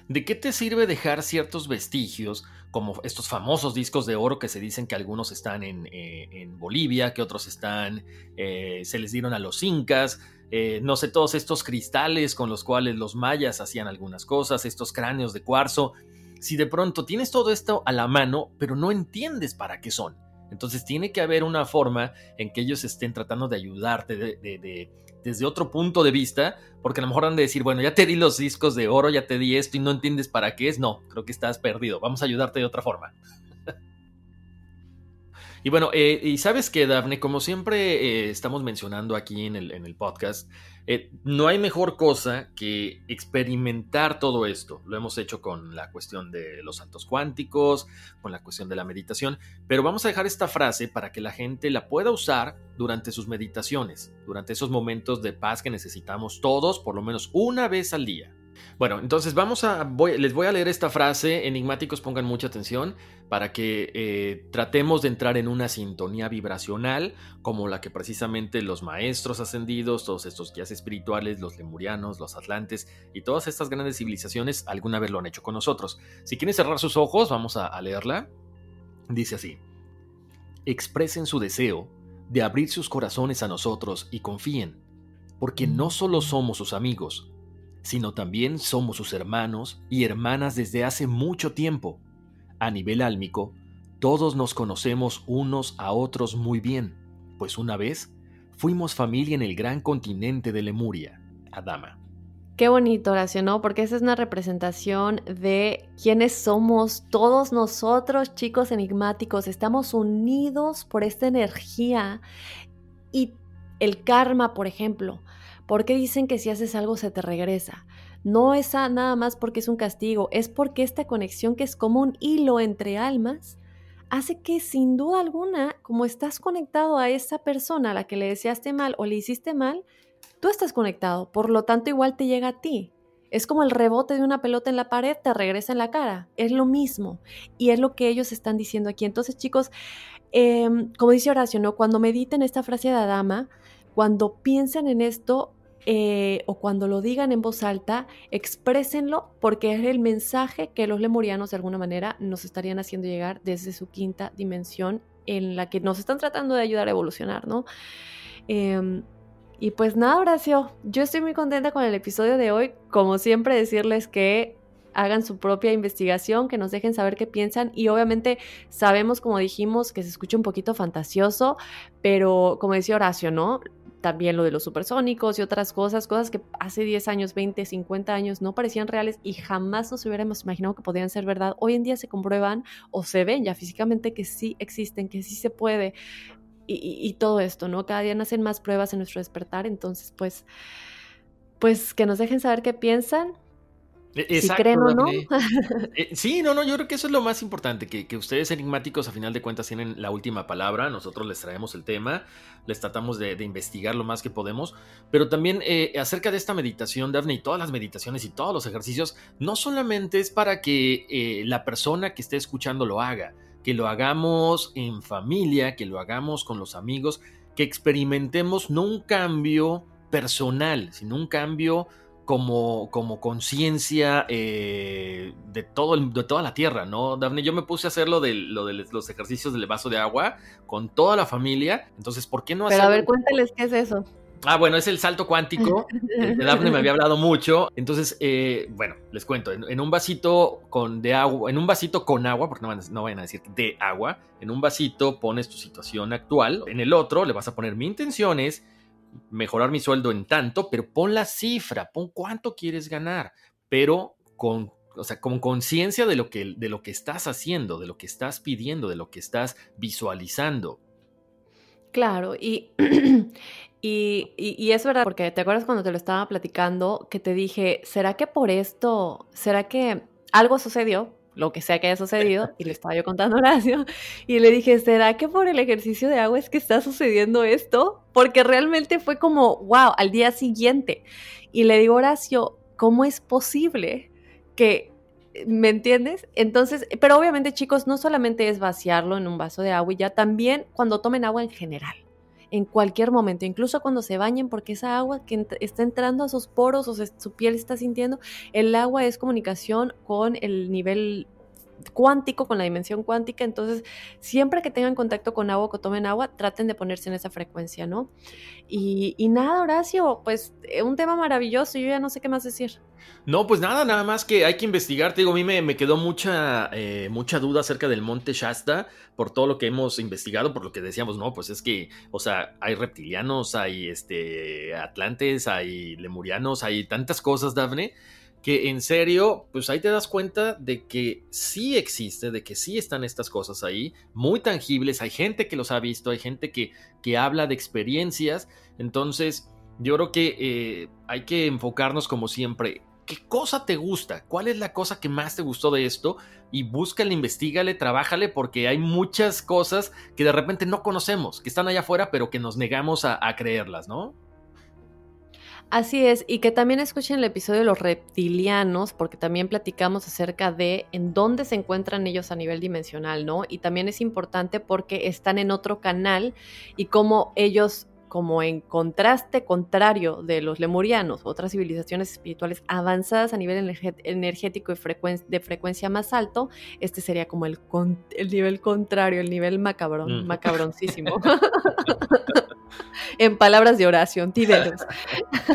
¿de qué te sirve dejar ciertos vestigios, como estos famosos discos de oro que se dicen que algunos están en, eh, Bolivia, que otros están, se les dieron a los incas? no sé, todos estos cristales con los cuales los mayas hacían algunas cosas, estos cráneos de cuarzo. Si de pronto tienes todo esto a la mano, pero no entiendes para qué son entonces tiene que haber una forma en que ellos estén tratando de ayudarte desde otro punto de vista, porque a lo mejor han de decir, bueno, ya te di los discos de oro, ya te di esto y no entiendes para qué es. No, creo que estás perdido. Vamos a ayudarte de otra forma. Y bueno, eh, y sabes que, Dafne, como siempre eh, estamos mencionando aquí en el, en el podcast, eh, no hay mejor cosa que experimentar todo esto. Lo hemos hecho con la cuestión de los saltos cuánticos, con la cuestión de la meditación, pero vamos a dejar esta frase para que la gente la pueda usar durante sus meditaciones, durante esos momentos de paz que necesitamos todos, por lo menos una vez al día. Bueno, entonces vamos a, les voy a leer esta frase, enigmáticos pongan mucha atención, para que eh, tratemos de entrar en una sintonía vibracional como la que precisamente los maestros ascendidos, todos estos guías espirituales, los lemurianos, los atlantes y todas estas grandes civilizaciones alguna vez lo han hecho con nosotros. Si quieren cerrar sus ojos, vamos a leerla. Dice así, expresen su deseo de abrir sus corazones a nosotros y confíen, porque no solo somos sus amigos, sino también somos sus hermanos y hermanas desde hace mucho tiempo. A nivel álmico, todos nos conocemos unos a otros muy bien, pues una vez fuimos familia en el gran continente de Lemuria, Adama. Qué bonito oración, ¿no? Porque esa es una representación de quiénes somos todos nosotros, chicos enigmáticos. Estamos unidos por esta energía y el karma, por ejemplo. ¿Por qué dicen que si haces algo se te regresa? No es nada más porque es un castigo, es porque esta conexión que es como un hilo entre almas hace que sin duda alguna, como estás conectado a esa persona a la que le deseaste mal o le hiciste mal, tú estás conectado, por lo tanto igual te llega a ti. Es como el rebote de una pelota en la pared, te regresa en la cara. Es lo mismo. Y es lo que ellos están diciendo aquí. Entonces, chicos, em, como dice Horacio, ¿no? Cuando mediten esta frase de Adama, cuando piensen en esto, eh, o cuando lo digan en voz alta, exprésenlo porque es el mensaje que los lemurianos de alguna manera nos estarían haciendo llegar desde su quinta dimensión en la que nos están tratando de ayudar a evolucionar, ¿no? Em, y pues nada, Horacio, yo estoy muy contenta con el episodio de hoy. Como siempre, decirles que hagan su propia investigación, que nos dejen saber qué piensan y obviamente sabemos, como dijimos, que se escucha un poquito fantasioso, pero como decía Horacio, ¿no? También lo de los supersónicos y otras cosas, cosas que hace 10 años, 20, 50 años no parecían reales y jamás nos hubiéramos imaginado que podían ser verdad. Hoy en día se comprueban o se ven ya físicamente que sí existen, que sí se puede y, todo esto, ¿no? Cada día nacen más pruebas en nuestro despertar, entonces pues, pues que nos dejen saber qué piensan. E, si creen o no. Eh, sí, no, no, yo creo que eso es lo más importante, que, ustedes enigmáticos a final de cuentas tienen la última palabra, nosotros les traemos el tema, les tratamos de, investigar lo más que podemos, pero también eh, acerca de esta meditación, Daphne, y todas las meditaciones y todos los ejercicios, no solamente es para que eh, la persona que esté escuchando lo haga, que lo hagamos en familia, que lo hagamos con los amigos, que experimentemos no un cambio personal, sino un cambio como, como conciencia eh, de, todo de toda la tierra, ¿no? Daphne, yo me puse a hacer lo de, lo de los ejercicios del vaso de agua con toda la familia, entonces, ¿por qué no hacer... Pero a ver, cuéntales qué es eso. Ah, bueno, es el salto cuántico. El de Daphne me había hablado mucho. Entonces, eh, bueno, les cuento. En, un vasito con de agua, en un vasito con agua, porque no, van, no vayan a decir de agua. En un vasito pones tu situación actual. En el otro le vas a poner mi intención es mejorar mi sueldo en tanto, pero pon la cifra, pon cuánto quieres ganar, pero con o sea, con conciencia de, lo que, de lo que estás haciendo, de lo que estás pidiendo, de lo que estás visualizando. Claro, y, y, y, es verdad, porque te acuerdas cuando te lo estaba platicando, que te dije, ¿será que por esto, será que algo sucedió? Lo que sea que haya sucedido, y le estaba yo contando a Horacio, y le dije, ¿será que por el ejercicio de agua es que está sucediendo esto? Porque realmente fue como, wow, al día siguiente. Y le digo, Horacio, ¿cómo es posible que ¿Me entiendes? Entonces, pero obviamente chicos, no solamente es vaciarlo en un vaso de agua y ya, también cuando tomen agua en general, en cualquier momento, incluso cuando se bañen, porque esa agua que está entrando a sus poros o su piel está sintiendo, el agua es comunicación con el nivel cuántico, con la dimensión cuántica, entonces siempre que tengan contacto con agua, que tomen agua, traten de ponerse en esa frecuencia, ¿no? Y, nada, Horacio, pues eh, un tema maravilloso, yo ya no sé qué más decir. No, pues nada, nada más que hay que investigar, te digo, a mí me, quedó mucha, eh, mucha duda acerca del monte Shasta por todo lo que hemos investigado, por lo que decíamos, no, pues es que, o sea, hay reptilianos, hay este, atlantes, hay lemurianos, hay tantas cosas, Dafne que en serio, pues ahí te das cuenta de que sí existe, de que sí están estas cosas ahí, muy tangibles, hay gente que los ha visto, hay gente que, que habla de experiencias, entonces yo creo que eh, hay que enfocarnos como siempre, ¿qué cosa te gusta? ¿Cuál es la cosa que más te gustó de esto? Y búscale, investigale, trabájale, porque hay muchas cosas que de repente no conocemos, que están allá afuera, pero que nos negamos a, a creerlas, ¿no? Así es, y que también escuchen el episodio de los reptilianos, porque también platicamos acerca de en dónde se encuentran ellos a nivel dimensional, ¿no? Y también es importante porque están en otro canal y cómo ellos, como en contraste contrario de los lemurianos, otras civilizaciones espirituales avanzadas a nivel energético y de frecuencia más alto, este sería como el, el nivel contrario, el nivel macabrón, macabroncísimo. en palabras de oración, tiberos.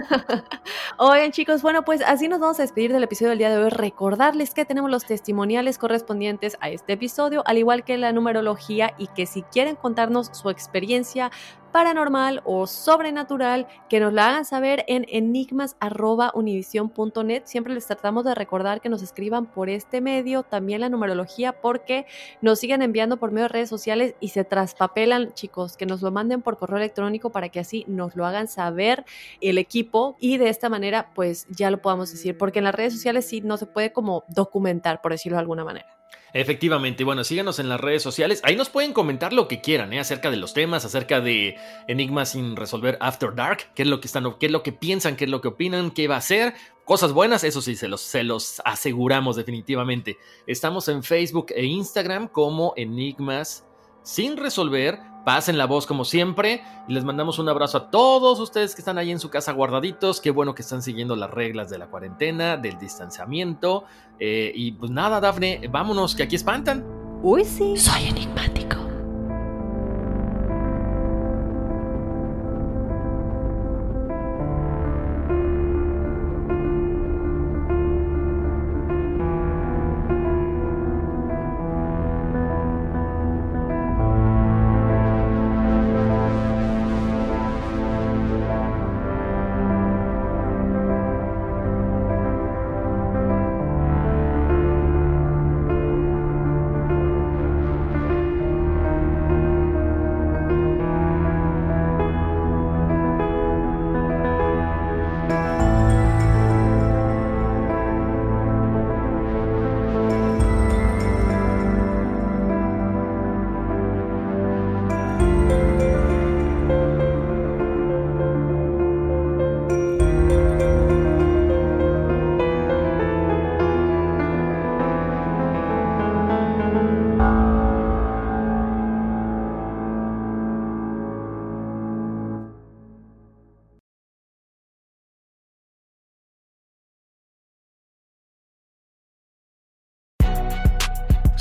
Oigan, chicos, bueno, pues así nos vamos a despedir del episodio del día de hoy. Recordarles que tenemos los testimoniales correspondientes a este episodio, al igual que la numerología, y que si quieren contarnos su experiencia paranormal o sobrenatural, que nos la hagan saber en enigmas.univision.net. Siempre les tratamos de recordar que nos escriban por este medio, también la numerología, porque nos siguen enviando por medio de redes sociales y se traspapelan, chicos, que nos lo manden por correo electrónico para que así nos lo hagan saber el equipo y de esta manera pues ya lo podamos decir, porque en las redes sociales sí no se puede como documentar, por decirlo de alguna manera. Efectivamente, bueno, síganos en las redes sociales. Ahí nos pueden comentar lo que quieran, ¿eh? acerca de los temas, acerca de Enigmas sin resolver After Dark, qué es lo que están, qué es lo que piensan, qué es lo que opinan, qué va a ser. Cosas buenas, eso sí, se los, se los aseguramos definitivamente. Estamos en Facebook e Instagram como Enigmas sin resolver. Pasen la voz como siempre y les mandamos un abrazo a todos ustedes que están ahí en su casa guardaditos. Qué bueno que están siguiendo las reglas de la cuarentena, del distanciamiento. Eh, y pues nada, Dafne, vámonos, que aquí espantan. Uy, sí. Soy enigmático.